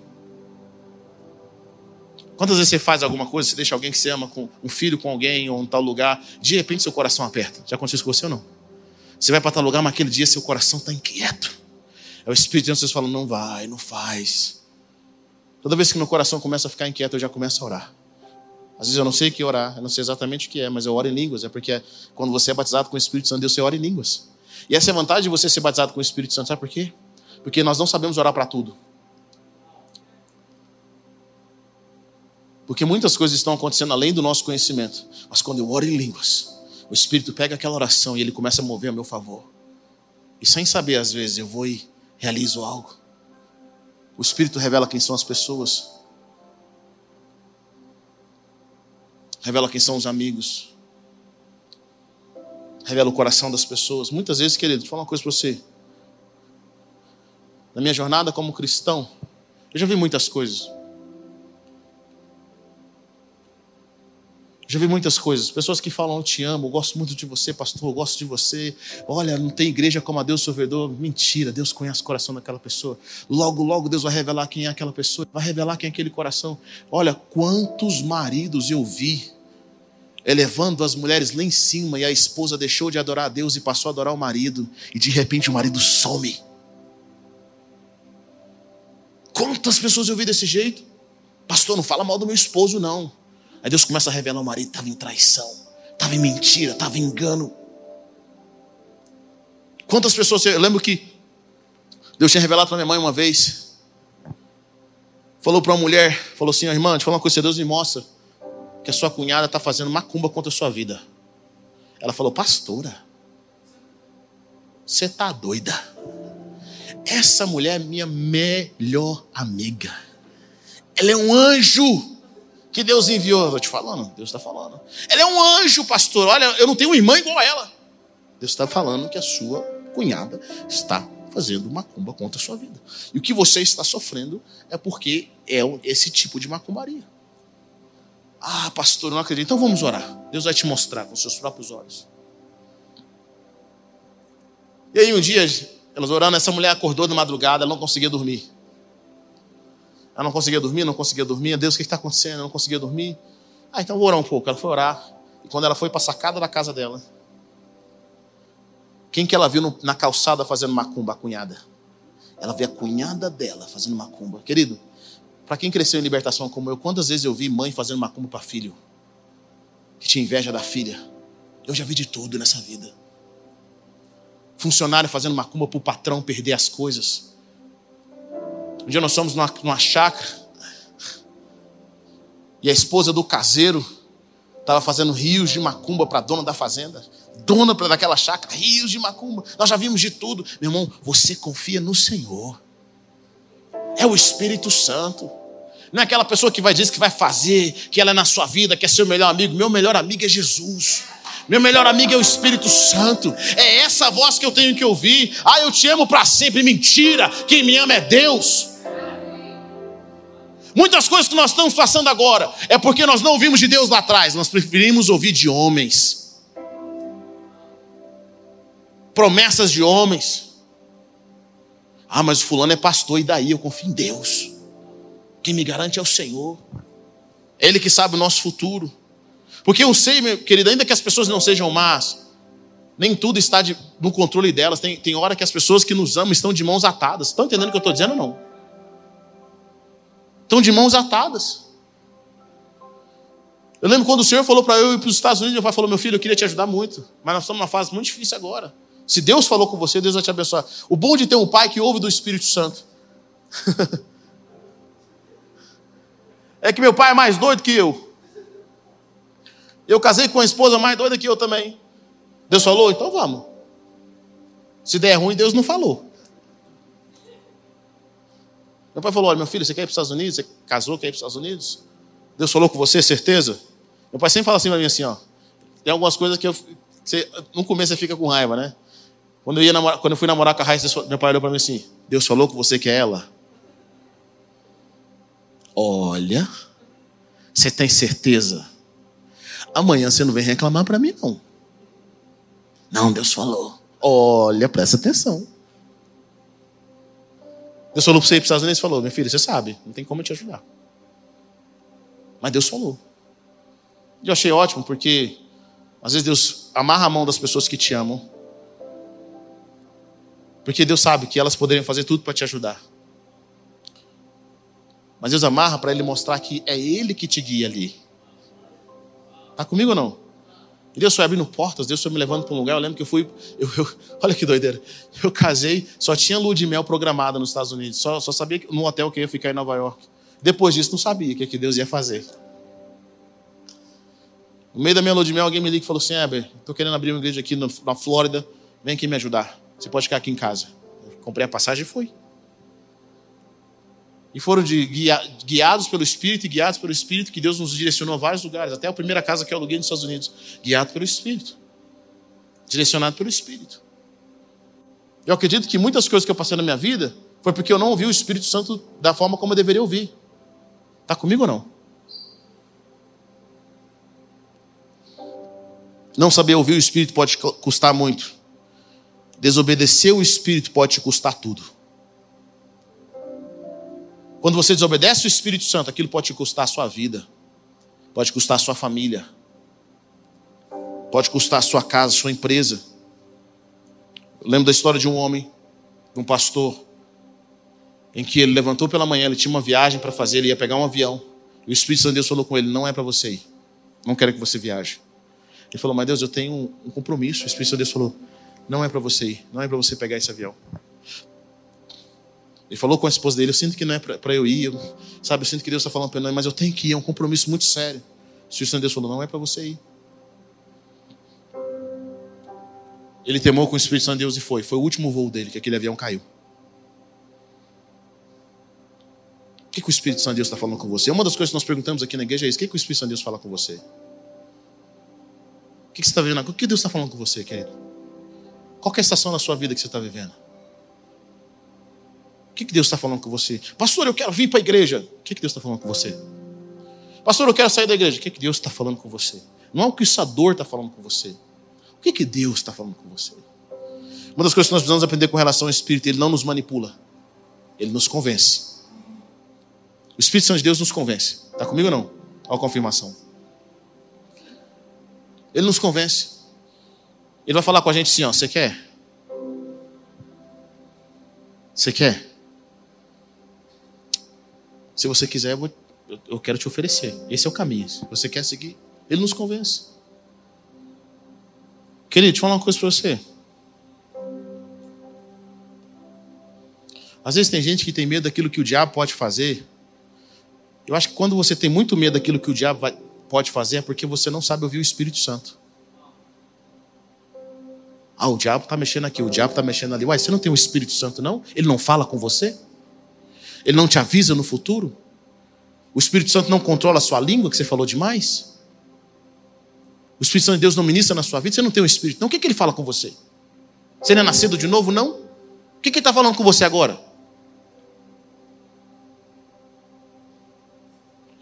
Quantas vezes você faz alguma coisa, você deixa alguém que você ama, com um filho com alguém ou em tal lugar, de repente seu coração aperta. Já aconteceu isso com você ou não? Você vai para tal lugar, mas aquele dia seu coração está inquieto. É o Espírito de Deus falando, não vai, não faz. Toda vez que meu coração começa a ficar inquieto, eu já começo a orar. Às vezes eu não sei o que orar, eu não sei exatamente o que é, mas eu oro em línguas. É porque quando você é batizado com o Espírito Santo de Deus, você ora em línguas. E essa é a vantagem de você ser batizado com o Espírito Santo, sabe por quê? Porque nós não sabemos orar para tudo. Porque muitas coisas estão acontecendo além do nosso conhecimento. Mas quando eu oro em línguas, o Espírito pega aquela oração e ele começa a mover a meu favor. E sem saber, às vezes, eu vou e realizo algo. O Espírito revela quem são as pessoas. Revela quem são os amigos. Revela o coração das pessoas. Muitas vezes, querido, deixa eu falar uma coisa para você. Na minha jornada como cristão, eu já vi muitas coisas. Já vi muitas coisas. Pessoas que falam, eu te amo, eu gosto muito de você, pastor, eu gosto de você. Olha, não tem igreja como a Deus Salvador. Mentira, Deus conhece o coração daquela pessoa. Logo, logo Deus vai revelar quem é aquela pessoa, vai revelar quem é aquele coração. Olha, quantos maridos eu vi elevando as mulheres lá em cima e a esposa deixou de adorar a Deus e passou a adorar o marido, e de repente o marido some. Quantas pessoas eu vi desse jeito? Pastor, não fala mal do meu esposo, não. Aí Deus começa a revelar: o marido estava em traição, estava em mentira, estava em engano. Quantas pessoas, eu lembro que Deus tinha revelado para minha mãe uma vez. Falou para uma mulher, falou assim: irmã, te falar uma coisa, Deus me mostra que a sua cunhada está fazendo macumba contra a sua vida. Ela falou, pastora, você está doida. Essa mulher é minha melhor amiga. Ela é um anjo que Deus enviou. Estou te falando, Deus está falando. Ela é um anjo, pastor. Olha, eu não tenho irmã igual a ela. Deus está falando que a sua cunhada está fazendo macumba contra a sua vida. E o que você está sofrendo é porque é esse tipo de macumbaria. Ah, pastor, não acredito. Então vamos orar. Deus vai te mostrar com seus próprios olhos. E aí um dia, elas orando, essa mulher acordou de madrugada, ela não conseguia dormir. Ela não conseguia dormir, não conseguia dormir. Deus, o que está acontecendo? Ela não conseguia dormir. Ah, então vou orar um pouco. Ela foi orar. E quando ela foi para a sacada da casa dela, quem que ela viu no, na calçada fazendo macumba? A cunhada. Ela viu a cunhada dela fazendo macumba. Querido, para quem cresceu em libertação como eu, quantas vezes eu vi mãe fazendo macumba para filho? Que tinha inveja da filha. Eu já vi de tudo nessa vida. Funcionário fazendo macumba para o patrão perder as coisas. Um dia nós fomos numa, numa chácara e a esposa do caseiro estava fazendo rios de macumba para a dona da fazenda, dona daquela chácara, rios de macumba. Nós já vimos de tudo. Meu irmão, você confia no Senhor. É o Espírito Santo. Não é aquela pessoa que vai dizer que vai fazer, que ela é na sua vida, que é seu melhor amigo. Meu melhor amigo é Jesus. Meu melhor amigo é o Espírito Santo. É essa voz que eu tenho que ouvir. Ah, eu te amo para sempre. Mentira. Quem me ama é Deus. Muitas coisas que nós estamos passando agora é porque nós não ouvimos de Deus lá atrás, nós preferimos ouvir de homens. promessas de homens. Ah, mas o fulano é pastor, e daí? Eu confio em Deus. Quem me garante é o Senhor. Ele que sabe o nosso futuro. Porque eu sei, meu querido, ainda que as pessoas não sejam más, nem tudo está de, no controle delas. Tem, tem hora que as pessoas que nos amam estão de mãos atadas. Estão entendendo o que eu estou dizendo ou não? Estão de mãos atadas. Eu lembro quando o Senhor falou para eu ir para os Estados Unidos, meu pai falou: Meu filho, eu queria te ajudar muito, mas nós estamos numa fase muito difícil agora. Se Deus falou com você, Deus vai te abençoar. O bom de ter um pai que ouve do Espírito Santo é que meu pai é mais doido que eu. Eu casei com uma esposa mais doida que eu também. Deus falou? Então vamos. Se der ruim, Deus não falou. Meu pai falou: Olha, meu filho, você quer ir para os Estados Unidos? Você casou, quer ir para os Estados Unidos? Deus falou com você, certeza? Meu pai sempre fala assim para mim assim: ó, Tem algumas coisas que eu. Você, no começo você fica com raiva, né? Quando eu, ia namorar, quando eu fui namorar com a Raíssa, meu pai olhou para mim assim: Deus falou que você quer ela? Olha, você tem certeza? Amanhã você não vem reclamar para mim, não. Não, Deus falou. Olha, presta atenção. Deus falou para você ir para os Estados Unidos e falou: Meu filho, você sabe, não tem como eu te ajudar. Mas Deus falou. E eu achei ótimo, porque às vezes Deus amarra a mão das pessoas que te amam. Porque Deus sabe que elas poderiam fazer tudo para te ajudar. Mas Deus amarra para Ele mostrar que é Ele que te guia ali. Está comigo ou não? Deus foi abrindo portas, Deus foi me levando para um lugar. Eu lembro que eu fui. Eu, eu, olha que doideira. Eu casei, só tinha lua de mel programada nos Estados Unidos. Só, só sabia que, no hotel que eu ia ficar em Nova York. Depois disso, não sabia o que, que Deus ia fazer. No meio da minha lua de mel, alguém me liga e falou assim: Heber, estou querendo abrir uma igreja aqui na Flórida. Vem aqui me ajudar. Você pode ficar aqui em casa. Eu comprei a passagem e fui. E foram de, guia, guiados pelo Espírito e guiados pelo Espírito que Deus nos direcionou a vários lugares. Até a primeira casa que eu aluguei nos Estados Unidos. Guiado pelo Espírito. Direcionado pelo Espírito. Eu acredito que muitas coisas que eu passei na minha vida foi porque eu não ouvi o Espírito Santo da forma como eu deveria ouvir. Está comigo ou não? Não saber ouvir o Espírito pode custar muito. Desobedecer o Espírito pode te custar tudo. Quando você desobedece o Espírito Santo, aquilo pode te custar a sua vida, pode custar a sua família, pode custar a sua casa, a sua empresa. Eu lembro da história de um homem, de um pastor, em que ele levantou pela manhã, ele tinha uma viagem para fazer, ele ia pegar um avião. E o Espírito Santo de Deus falou com ele: Não é para você ir, não quero que você viaje. Ele falou: Mas Deus, eu tenho um compromisso. O Espírito Santo de Deus falou: Não é para você ir, não é para você pegar esse avião. Ele falou com a esposa dele: Eu sinto que não é para eu ir, eu, sabe? Eu sinto que Deus está falando para mim, mas eu tenho que ir, é um compromisso muito sério. O Espírito Santo de Deus falou: Não é para você ir. Ele temou com o Espírito Santo de Deus e foi. Foi o último voo dele que aquele avião caiu. O que, que o Espírito Santo de Deus está falando com você? Uma das coisas que nós perguntamos aqui na igreja é isso: o que, que o Espírito Santo de Deus fala com você? O que, que você está vivendo? O que Deus está falando com você, querido? Qual é a estação da sua vida que você está vivendo? O que Deus está falando com você? Pastor, eu quero vir para a igreja. O que Deus está falando com você? Pastor, eu quero sair da igreja. O que Deus está falando com você? Não é o que o dor está falando com você. O que, que Deus está falando com você? Uma das coisas que nós precisamos aprender com relação ao Espírito, ele não nos manipula. Ele nos convence. O Espírito Santo de Deus nos convence. Está comigo ou não? Olha a confirmação. Ele nos convence. Ele vai falar com a gente assim: ó, você quer? Você quer? Se você quiser, eu, vou, eu quero te oferecer. Esse é o caminho. Se você quer seguir, ele nos convence. Querido, deixa eu falar uma coisa para você. Às vezes tem gente que tem medo daquilo que o diabo pode fazer. Eu acho que quando você tem muito medo daquilo que o diabo vai, pode fazer é porque você não sabe ouvir o Espírito Santo. Ah, o diabo está mexendo aqui, o diabo está mexendo ali. Uai, você não tem o Espírito Santo, não? Ele não fala com você? Ele não te avisa no futuro? O Espírito Santo não controla a sua língua, que você falou demais? O Espírito Santo de Deus não ministra na sua vida? Você não tem o Espírito, não? O que, que ele fala com você? Você não é nascido de novo, não? O que, que ele está falando com você agora?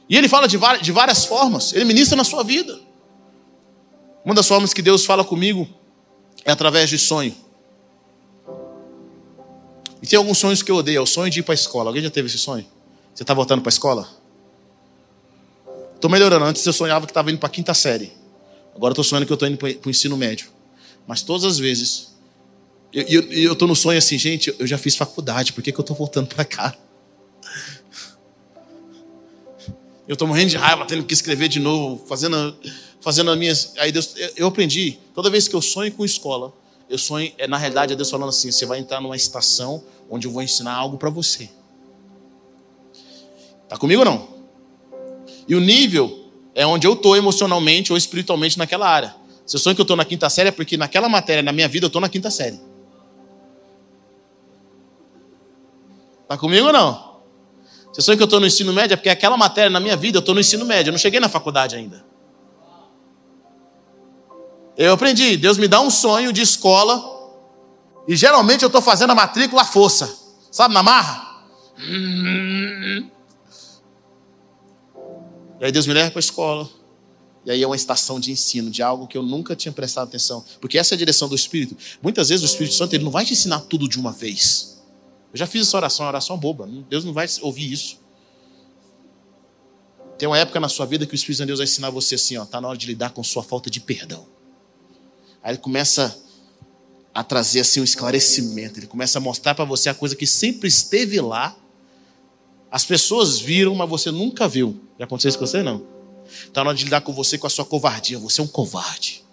E ele fala de de várias formas, ele ministra na sua vida. Uma das formas que Deus fala comigo é através de sonho. E tem alguns sonhos que eu odeio. É o sonho de ir para a escola. Alguém já teve esse sonho? Você está voltando para a escola? Estou melhorando. Antes eu sonhava que estava indo para a quinta série. Agora estou sonhando que eu estou indo para o ensino médio. Mas todas as vezes, eu estou no sonho assim, gente, eu já fiz faculdade, por que, que eu estou voltando para cá? Eu estou morrendo de raiva, tendo que escrever de novo, fazendo, fazendo as minhas. Aí Deus, eu aprendi, toda vez que eu sonho com escola, eu sonho, é, na realidade, é Deus falando assim: você vai entrar numa estação onde eu vou ensinar algo para você. Tá comigo ou não? E o nível é onde eu estou emocionalmente ou espiritualmente naquela área. Se eu sonho que eu estou na quinta série, é porque naquela matéria, na minha vida, eu estou na quinta série. Tá comigo ou não? Se eu sonho que eu estou no ensino médio, é porque aquela matéria na minha vida, eu estou no ensino médio, eu não cheguei na faculdade ainda. Eu aprendi, Deus me dá um sonho de escola, e geralmente eu estou fazendo a matrícula à força. Sabe, na marra? E aí Deus me leva para a escola. E aí é uma estação de ensino, de algo que eu nunca tinha prestado atenção. Porque essa é a direção do Espírito. Muitas vezes o Espírito Santo ele não vai te ensinar tudo de uma vez. Eu já fiz essa oração, uma oração boba. Deus não vai ouvir isso. Tem uma época na sua vida que o Espírito de Deus vai ensinar você assim, ó, tá na hora de lidar com sua falta de perdão. Aí ele começa a trazer assim um esclarecimento, ele começa a mostrar para você a coisa que sempre esteve lá. As pessoas viram, mas você nunca viu. Já aconteceu isso com você não? Está na hora de lidar com você com a sua covardia. Você é um covarde.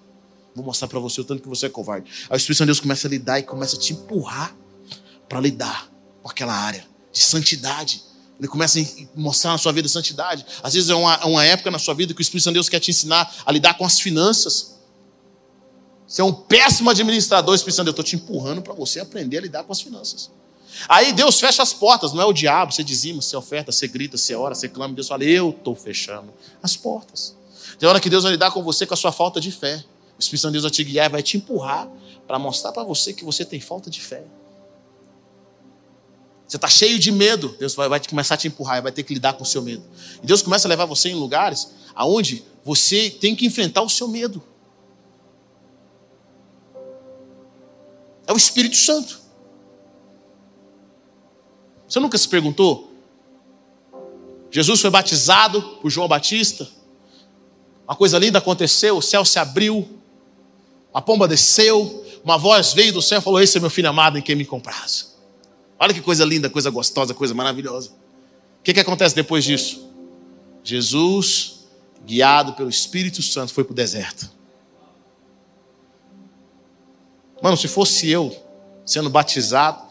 Vou mostrar para você o tanto que você é covarde. O Espírito de Deus começa a lidar e começa a te empurrar para lidar com aquela área de santidade. Ele começa a mostrar na sua vida santidade. Às vezes é uma, uma época na sua vida que o Espírito Santo de Deus quer te ensinar a lidar com as finanças. Você é um péssimo administrador, Espírito Santo Deus. Estou te empurrando para você aprender a lidar com as finanças. Aí Deus fecha as portas, não é o diabo, você dizima, você oferta, você grita, você ora, você clama, Deus fala, eu estou fechando as portas. Tem hora que Deus vai lidar com você com a sua falta de fé. O Espírito Santo de Deus vai te guiar, vai te empurrar para mostrar para você que você tem falta de fé. Você está cheio de medo, Deus vai, vai começar a te empurrar, vai ter que lidar com o seu medo. E Deus começa a levar você em lugares aonde você tem que enfrentar o seu medo. É o Espírito Santo. Você nunca se perguntou? Jesus foi batizado por João Batista. Uma coisa linda aconteceu, o céu se abriu, a pomba desceu, uma voz veio do céu e falou: Esse é meu filho amado em quem me compraz. Olha que coisa linda, coisa gostosa, coisa maravilhosa. O que, que acontece depois disso? Jesus, guiado pelo Espírito Santo, foi para o deserto. Mano, se fosse eu sendo batizado,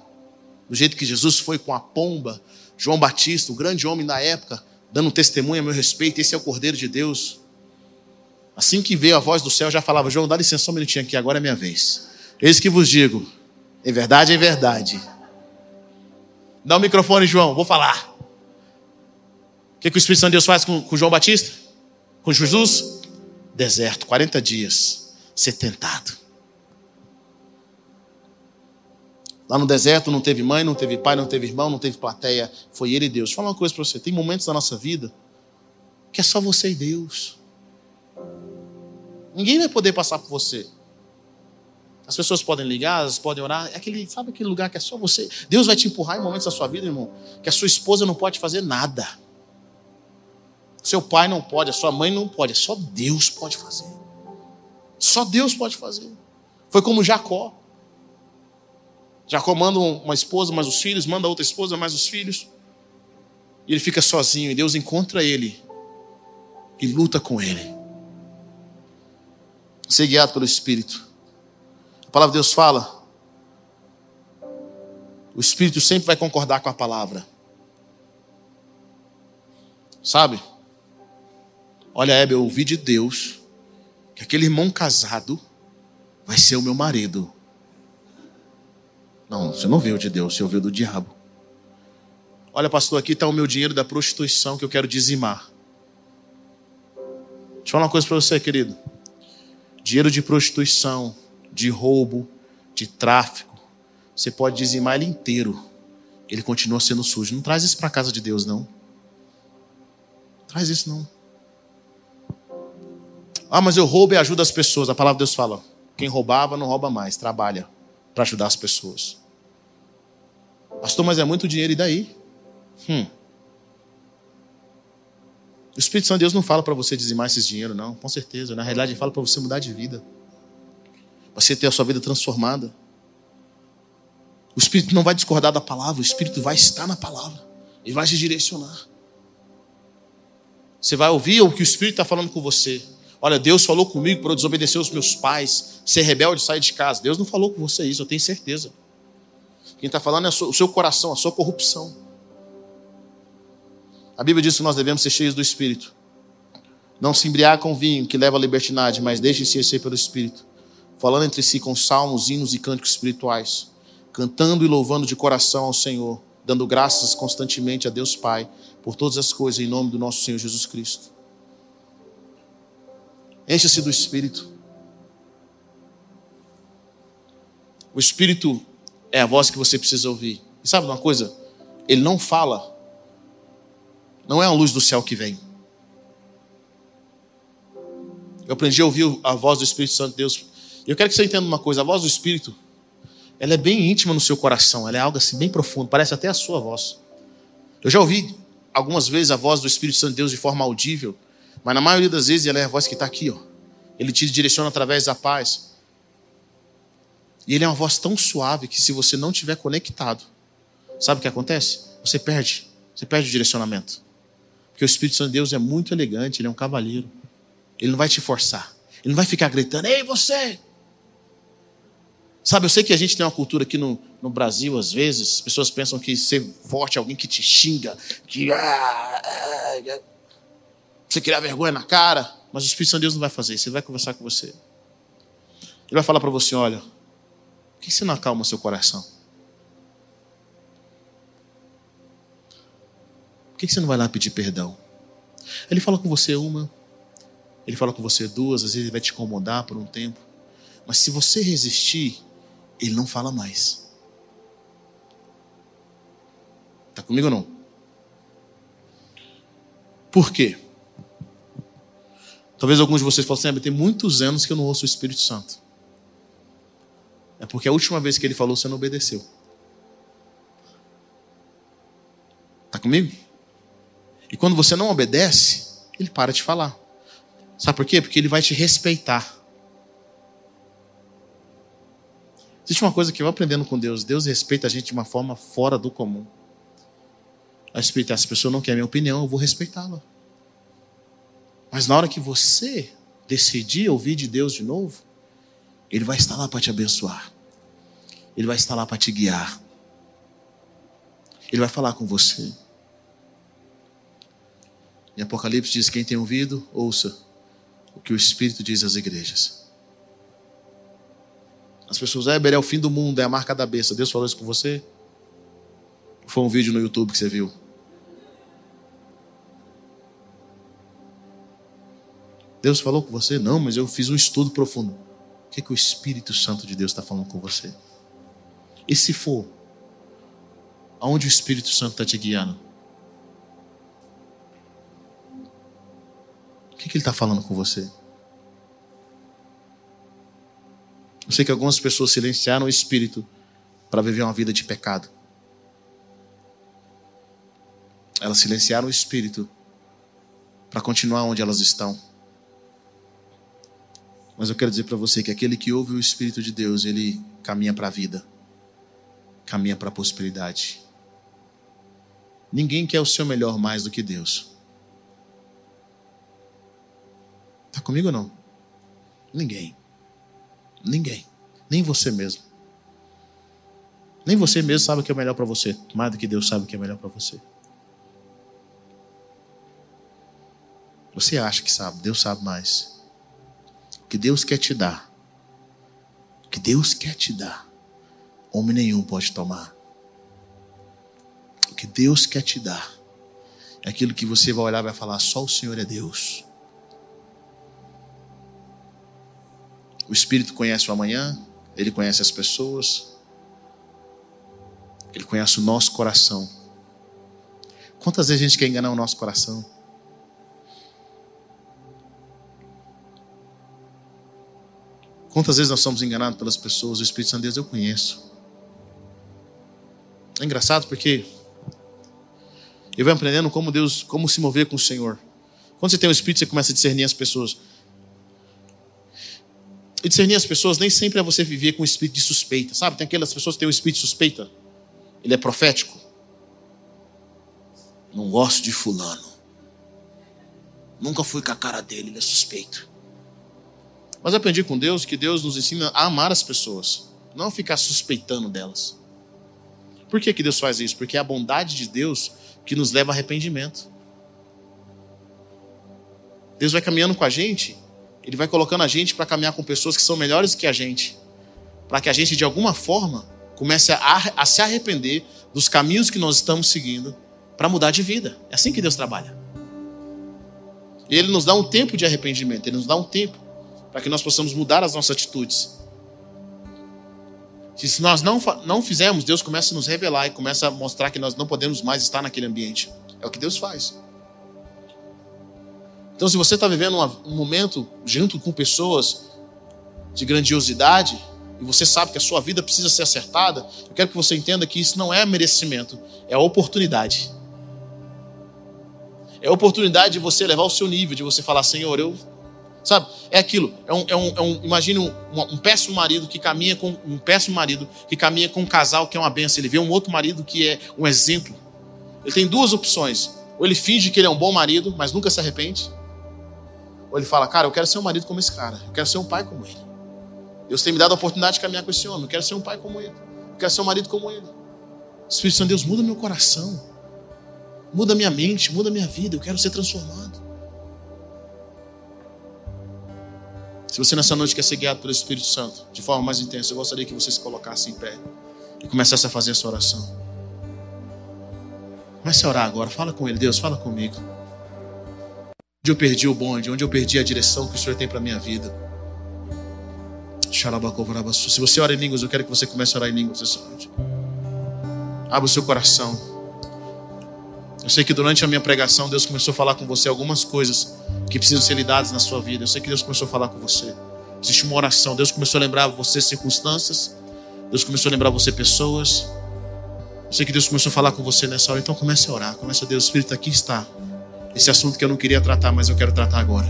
do jeito que Jesus foi com a pomba, João Batista, o grande homem da época, dando testemunho a meu respeito, esse é o Cordeiro de Deus. Assim que veio a voz do céu, já falava: João, dá licença um minutinho aqui, agora é minha vez. Eis que vos digo: em verdade, é verdade Dá o microfone, João, vou falar. O que, que o Espírito Santo de Deus faz com, com João Batista? Com Jesus? Deserto, 40 dias, ser tentado. Lá no deserto não teve mãe, não teve pai, não teve irmão, não teve plateia. Foi ele e Deus. Falar uma coisa para você. Tem momentos da nossa vida que é só você e Deus. Ninguém vai poder passar por você. As pessoas podem ligar, elas podem orar. É aquele, sabe aquele lugar que é só você? Deus vai te empurrar em momentos da sua vida, irmão, que a sua esposa não pode fazer nada. Seu pai não pode, a sua mãe não pode, só Deus pode fazer. Só Deus pode fazer. Foi como Jacó. Jacó manda uma esposa, mais os filhos, manda outra esposa, mais os filhos. E ele fica sozinho, e Deus encontra ele e luta com ele. Ser guiado pelo Espírito palavra de Deus fala, o Espírito sempre vai concordar com a palavra. Sabe? Olha, Hebe, eu ouvi de Deus que aquele irmão casado vai ser o meu marido. Não, você não viu de Deus, você ouviu do diabo. Olha, pastor, aqui está o meu dinheiro da prostituição que eu quero dizimar. Deixa eu falar uma coisa para você, querido. Dinheiro de prostituição, de roubo, de tráfico. Você pode dizimar ele inteiro. Ele continua sendo sujo. Não traz isso para a casa de Deus, não. Traz isso, não. Ah, mas eu roubo e ajudo as pessoas. A palavra de Deus fala: quem roubava não rouba mais, trabalha para ajudar as pessoas. Pastor, mas é muito dinheiro, e daí? Hum. O Espírito Santo de Deus não fala para você dizimar esses dinheiro, não, com certeza. Na realidade, ele fala para você mudar de vida. Para você ter a sua vida transformada. O Espírito não vai discordar da palavra, o Espírito vai estar na palavra. Ele vai te direcionar. Você vai ouvir o que o Espírito está falando com você. Olha, Deus falou comigo para eu desobedecer os meus pais, ser rebelde sair de casa. Deus não falou com você isso, eu tenho certeza. Quem está falando é o seu coração, a sua corrupção. A Bíblia diz que nós devemos ser cheios do Espírito. Não se embriagar com vinho que leva à libertinagem, mas deixe-se ser pelo Espírito. Falando entre si com salmos, hinos e cânticos espirituais. Cantando e louvando de coração ao Senhor. Dando graças constantemente a Deus Pai por todas as coisas em nome do nosso Senhor Jesus Cristo. Encha-se do Espírito. O Espírito é a voz que você precisa ouvir. E sabe uma coisa? Ele não fala não é a luz do céu que vem. Eu aprendi a ouvir a voz do Espírito Santo de Deus. E eu quero que você entenda uma coisa: a voz do Espírito, ela é bem íntima no seu coração, ela é algo assim bem profundo, parece até a sua voz. Eu já ouvi algumas vezes a voz do Espírito Santo de Deus de forma audível, mas na maioria das vezes ela é a voz que está aqui, ó. Ele te direciona através da paz. E ele é uma voz tão suave que se você não tiver conectado, sabe o que acontece? Você perde, você perde o direcionamento. Porque o Espírito Santo de Deus é muito elegante, ele é um cavalheiro. Ele não vai te forçar. Ele não vai ficar gritando, ei, você! Sabe, eu sei que a gente tem uma cultura aqui no, no Brasil, às vezes, as pessoas pensam que ser forte é alguém que te xinga, que. Ah, ah, ah, você criar vergonha na cara. Mas o Espírito Santo de Deus não vai fazer isso, ele vai conversar com você. Ele vai falar para você: olha, que você não acalma o seu coração? Por que você não vai lá pedir perdão? Ele fala com você uma, ele fala com você duas, às vezes ele vai te incomodar por um tempo. Mas se você resistir, ele não fala mais. Está comigo ou não? Por quê? Talvez alguns de vocês falem assim, ah, tem muitos anos que eu não ouço o Espírito Santo. É porque a última vez que ele falou, você não obedeceu. Está comigo? E quando você não obedece, ele para de falar. Sabe por quê? Porque ele vai te respeitar. Existe uma coisa que eu aprendendo com Deus: Deus respeita a gente de uma forma fora do comum. A respeitar, se a pessoa não quer a minha opinião, eu vou respeitá-la. Mas na hora que você decidir ouvir de Deus de novo, Ele vai estar lá para te abençoar. Ele vai estar lá para te guiar. Ele vai falar com você. Em Apocalipse diz: quem tem ouvido, ouça o que o Espírito diz às igrejas. As pessoas, é, é o fim do mundo, é a marca da besta. Deus falou isso com você? Foi um vídeo no YouTube que você viu? Deus falou com você? Não, mas eu fiz um estudo profundo. O que, é que o Espírito Santo de Deus está falando com você? E se for, aonde o Espírito Santo está te guiando? que, que ele está falando com você? Eu sei que algumas pessoas silenciaram o espírito para viver uma vida de pecado. Elas silenciaram o espírito para continuar onde elas estão. Mas eu quero dizer para você que aquele que ouve o Espírito de Deus, ele caminha para a vida, caminha para a prosperidade. Ninguém quer o seu melhor mais do que Deus. Está comigo ou não? Ninguém. Ninguém. Nem você mesmo. Nem você mesmo sabe o que é melhor para você, mais do que Deus sabe o que é melhor para você. Você acha que sabe, Deus sabe mais. O que Deus quer te dar, o que Deus quer te dar, homem nenhum pode tomar. O que Deus quer te dar é aquilo que você vai olhar e vai falar: só o Senhor é Deus. O Espírito conhece o amanhã, ele conhece as pessoas, ele conhece o nosso coração. Quantas vezes a gente quer enganar o nosso coração? Quantas vezes nós somos enganados pelas pessoas? O Espírito Santo de Deus eu conheço. É engraçado porque eu vou aprendendo como Deus, como se mover com o Senhor. Quando você tem o Espírito, você começa a discernir as pessoas. E discernir as pessoas nem sempre é você viver com o espírito de suspeita, sabe? Tem aquelas pessoas que têm o espírito de suspeita. Ele é profético. Não gosto de fulano. Nunca fui com a cara dele, ele é suspeito. Mas aprendi com Deus que Deus nos ensina a amar as pessoas, não ficar suspeitando delas. Por que, que Deus faz isso? Porque é a bondade de Deus que nos leva a arrependimento. Deus vai caminhando com a gente, Ele vai colocando a gente para caminhar com pessoas que são melhores que a gente, para que a gente, de alguma forma, comece a, a se arrepender dos caminhos que nós estamos seguindo para mudar de vida. É assim que Deus trabalha. E Ele nos dá um tempo de arrependimento, Ele nos dá um tempo para que nós possamos mudar as nossas atitudes. Se nós não, não fizermos, Deus começa a nos revelar e começa a mostrar que nós não podemos mais estar naquele ambiente. É o que Deus faz. Então, se você está vivendo um momento junto com pessoas de grandiosidade, e você sabe que a sua vida precisa ser acertada, eu quero que você entenda que isso não é merecimento, é oportunidade. É oportunidade de você levar o seu nível, de você falar, Senhor, eu. Sabe? É aquilo. É um, é um, é um imagine um, um, péssimo marido que caminha com um péssimo marido que caminha com um casal que é uma benção. Ele vê um outro marido que é um exemplo. Ele tem duas opções. Ou ele finge que ele é um bom marido, mas nunca se arrepende. Ou ele fala, cara, eu quero ser um marido como esse cara. Eu quero ser um pai como ele. Deus tem me dado a oportunidade de caminhar com esse homem. Eu quero ser um pai como ele. Eu quero ser um marido como ele. Espírito Santo, Deus, muda meu coração. Muda minha mente, muda minha vida. Eu quero ser transformado. Se você nessa noite quer ser guiado pelo Espírito Santo de forma mais intensa, eu gostaria que você se colocasse em pé e começasse a fazer essa oração. Comece a orar agora. Fala com ele. Deus, fala comigo. Onde eu perdi o bonde, onde eu perdi a direção que o Senhor tem para a minha vida. Se você ora em línguas, eu quero que você comece a orar em línguas essa noite. Abra o seu coração. Eu sei que durante a minha pregação, Deus começou a falar com você algumas coisas que precisam ser lidadas na sua vida. Eu sei que Deus começou a falar com você. Existe uma oração. Deus começou a lembrar você circunstâncias. Deus começou a lembrar você pessoas. Eu sei que Deus começou a falar com você nessa hora. Então comece a orar. Comece a Deus, Espírito, aqui está. Esse assunto que eu não queria tratar, mas eu quero tratar agora.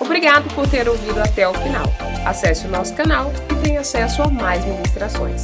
Obrigado por ter ouvido até o final. Acesse o nosso canal e tenha acesso a mais ministrações.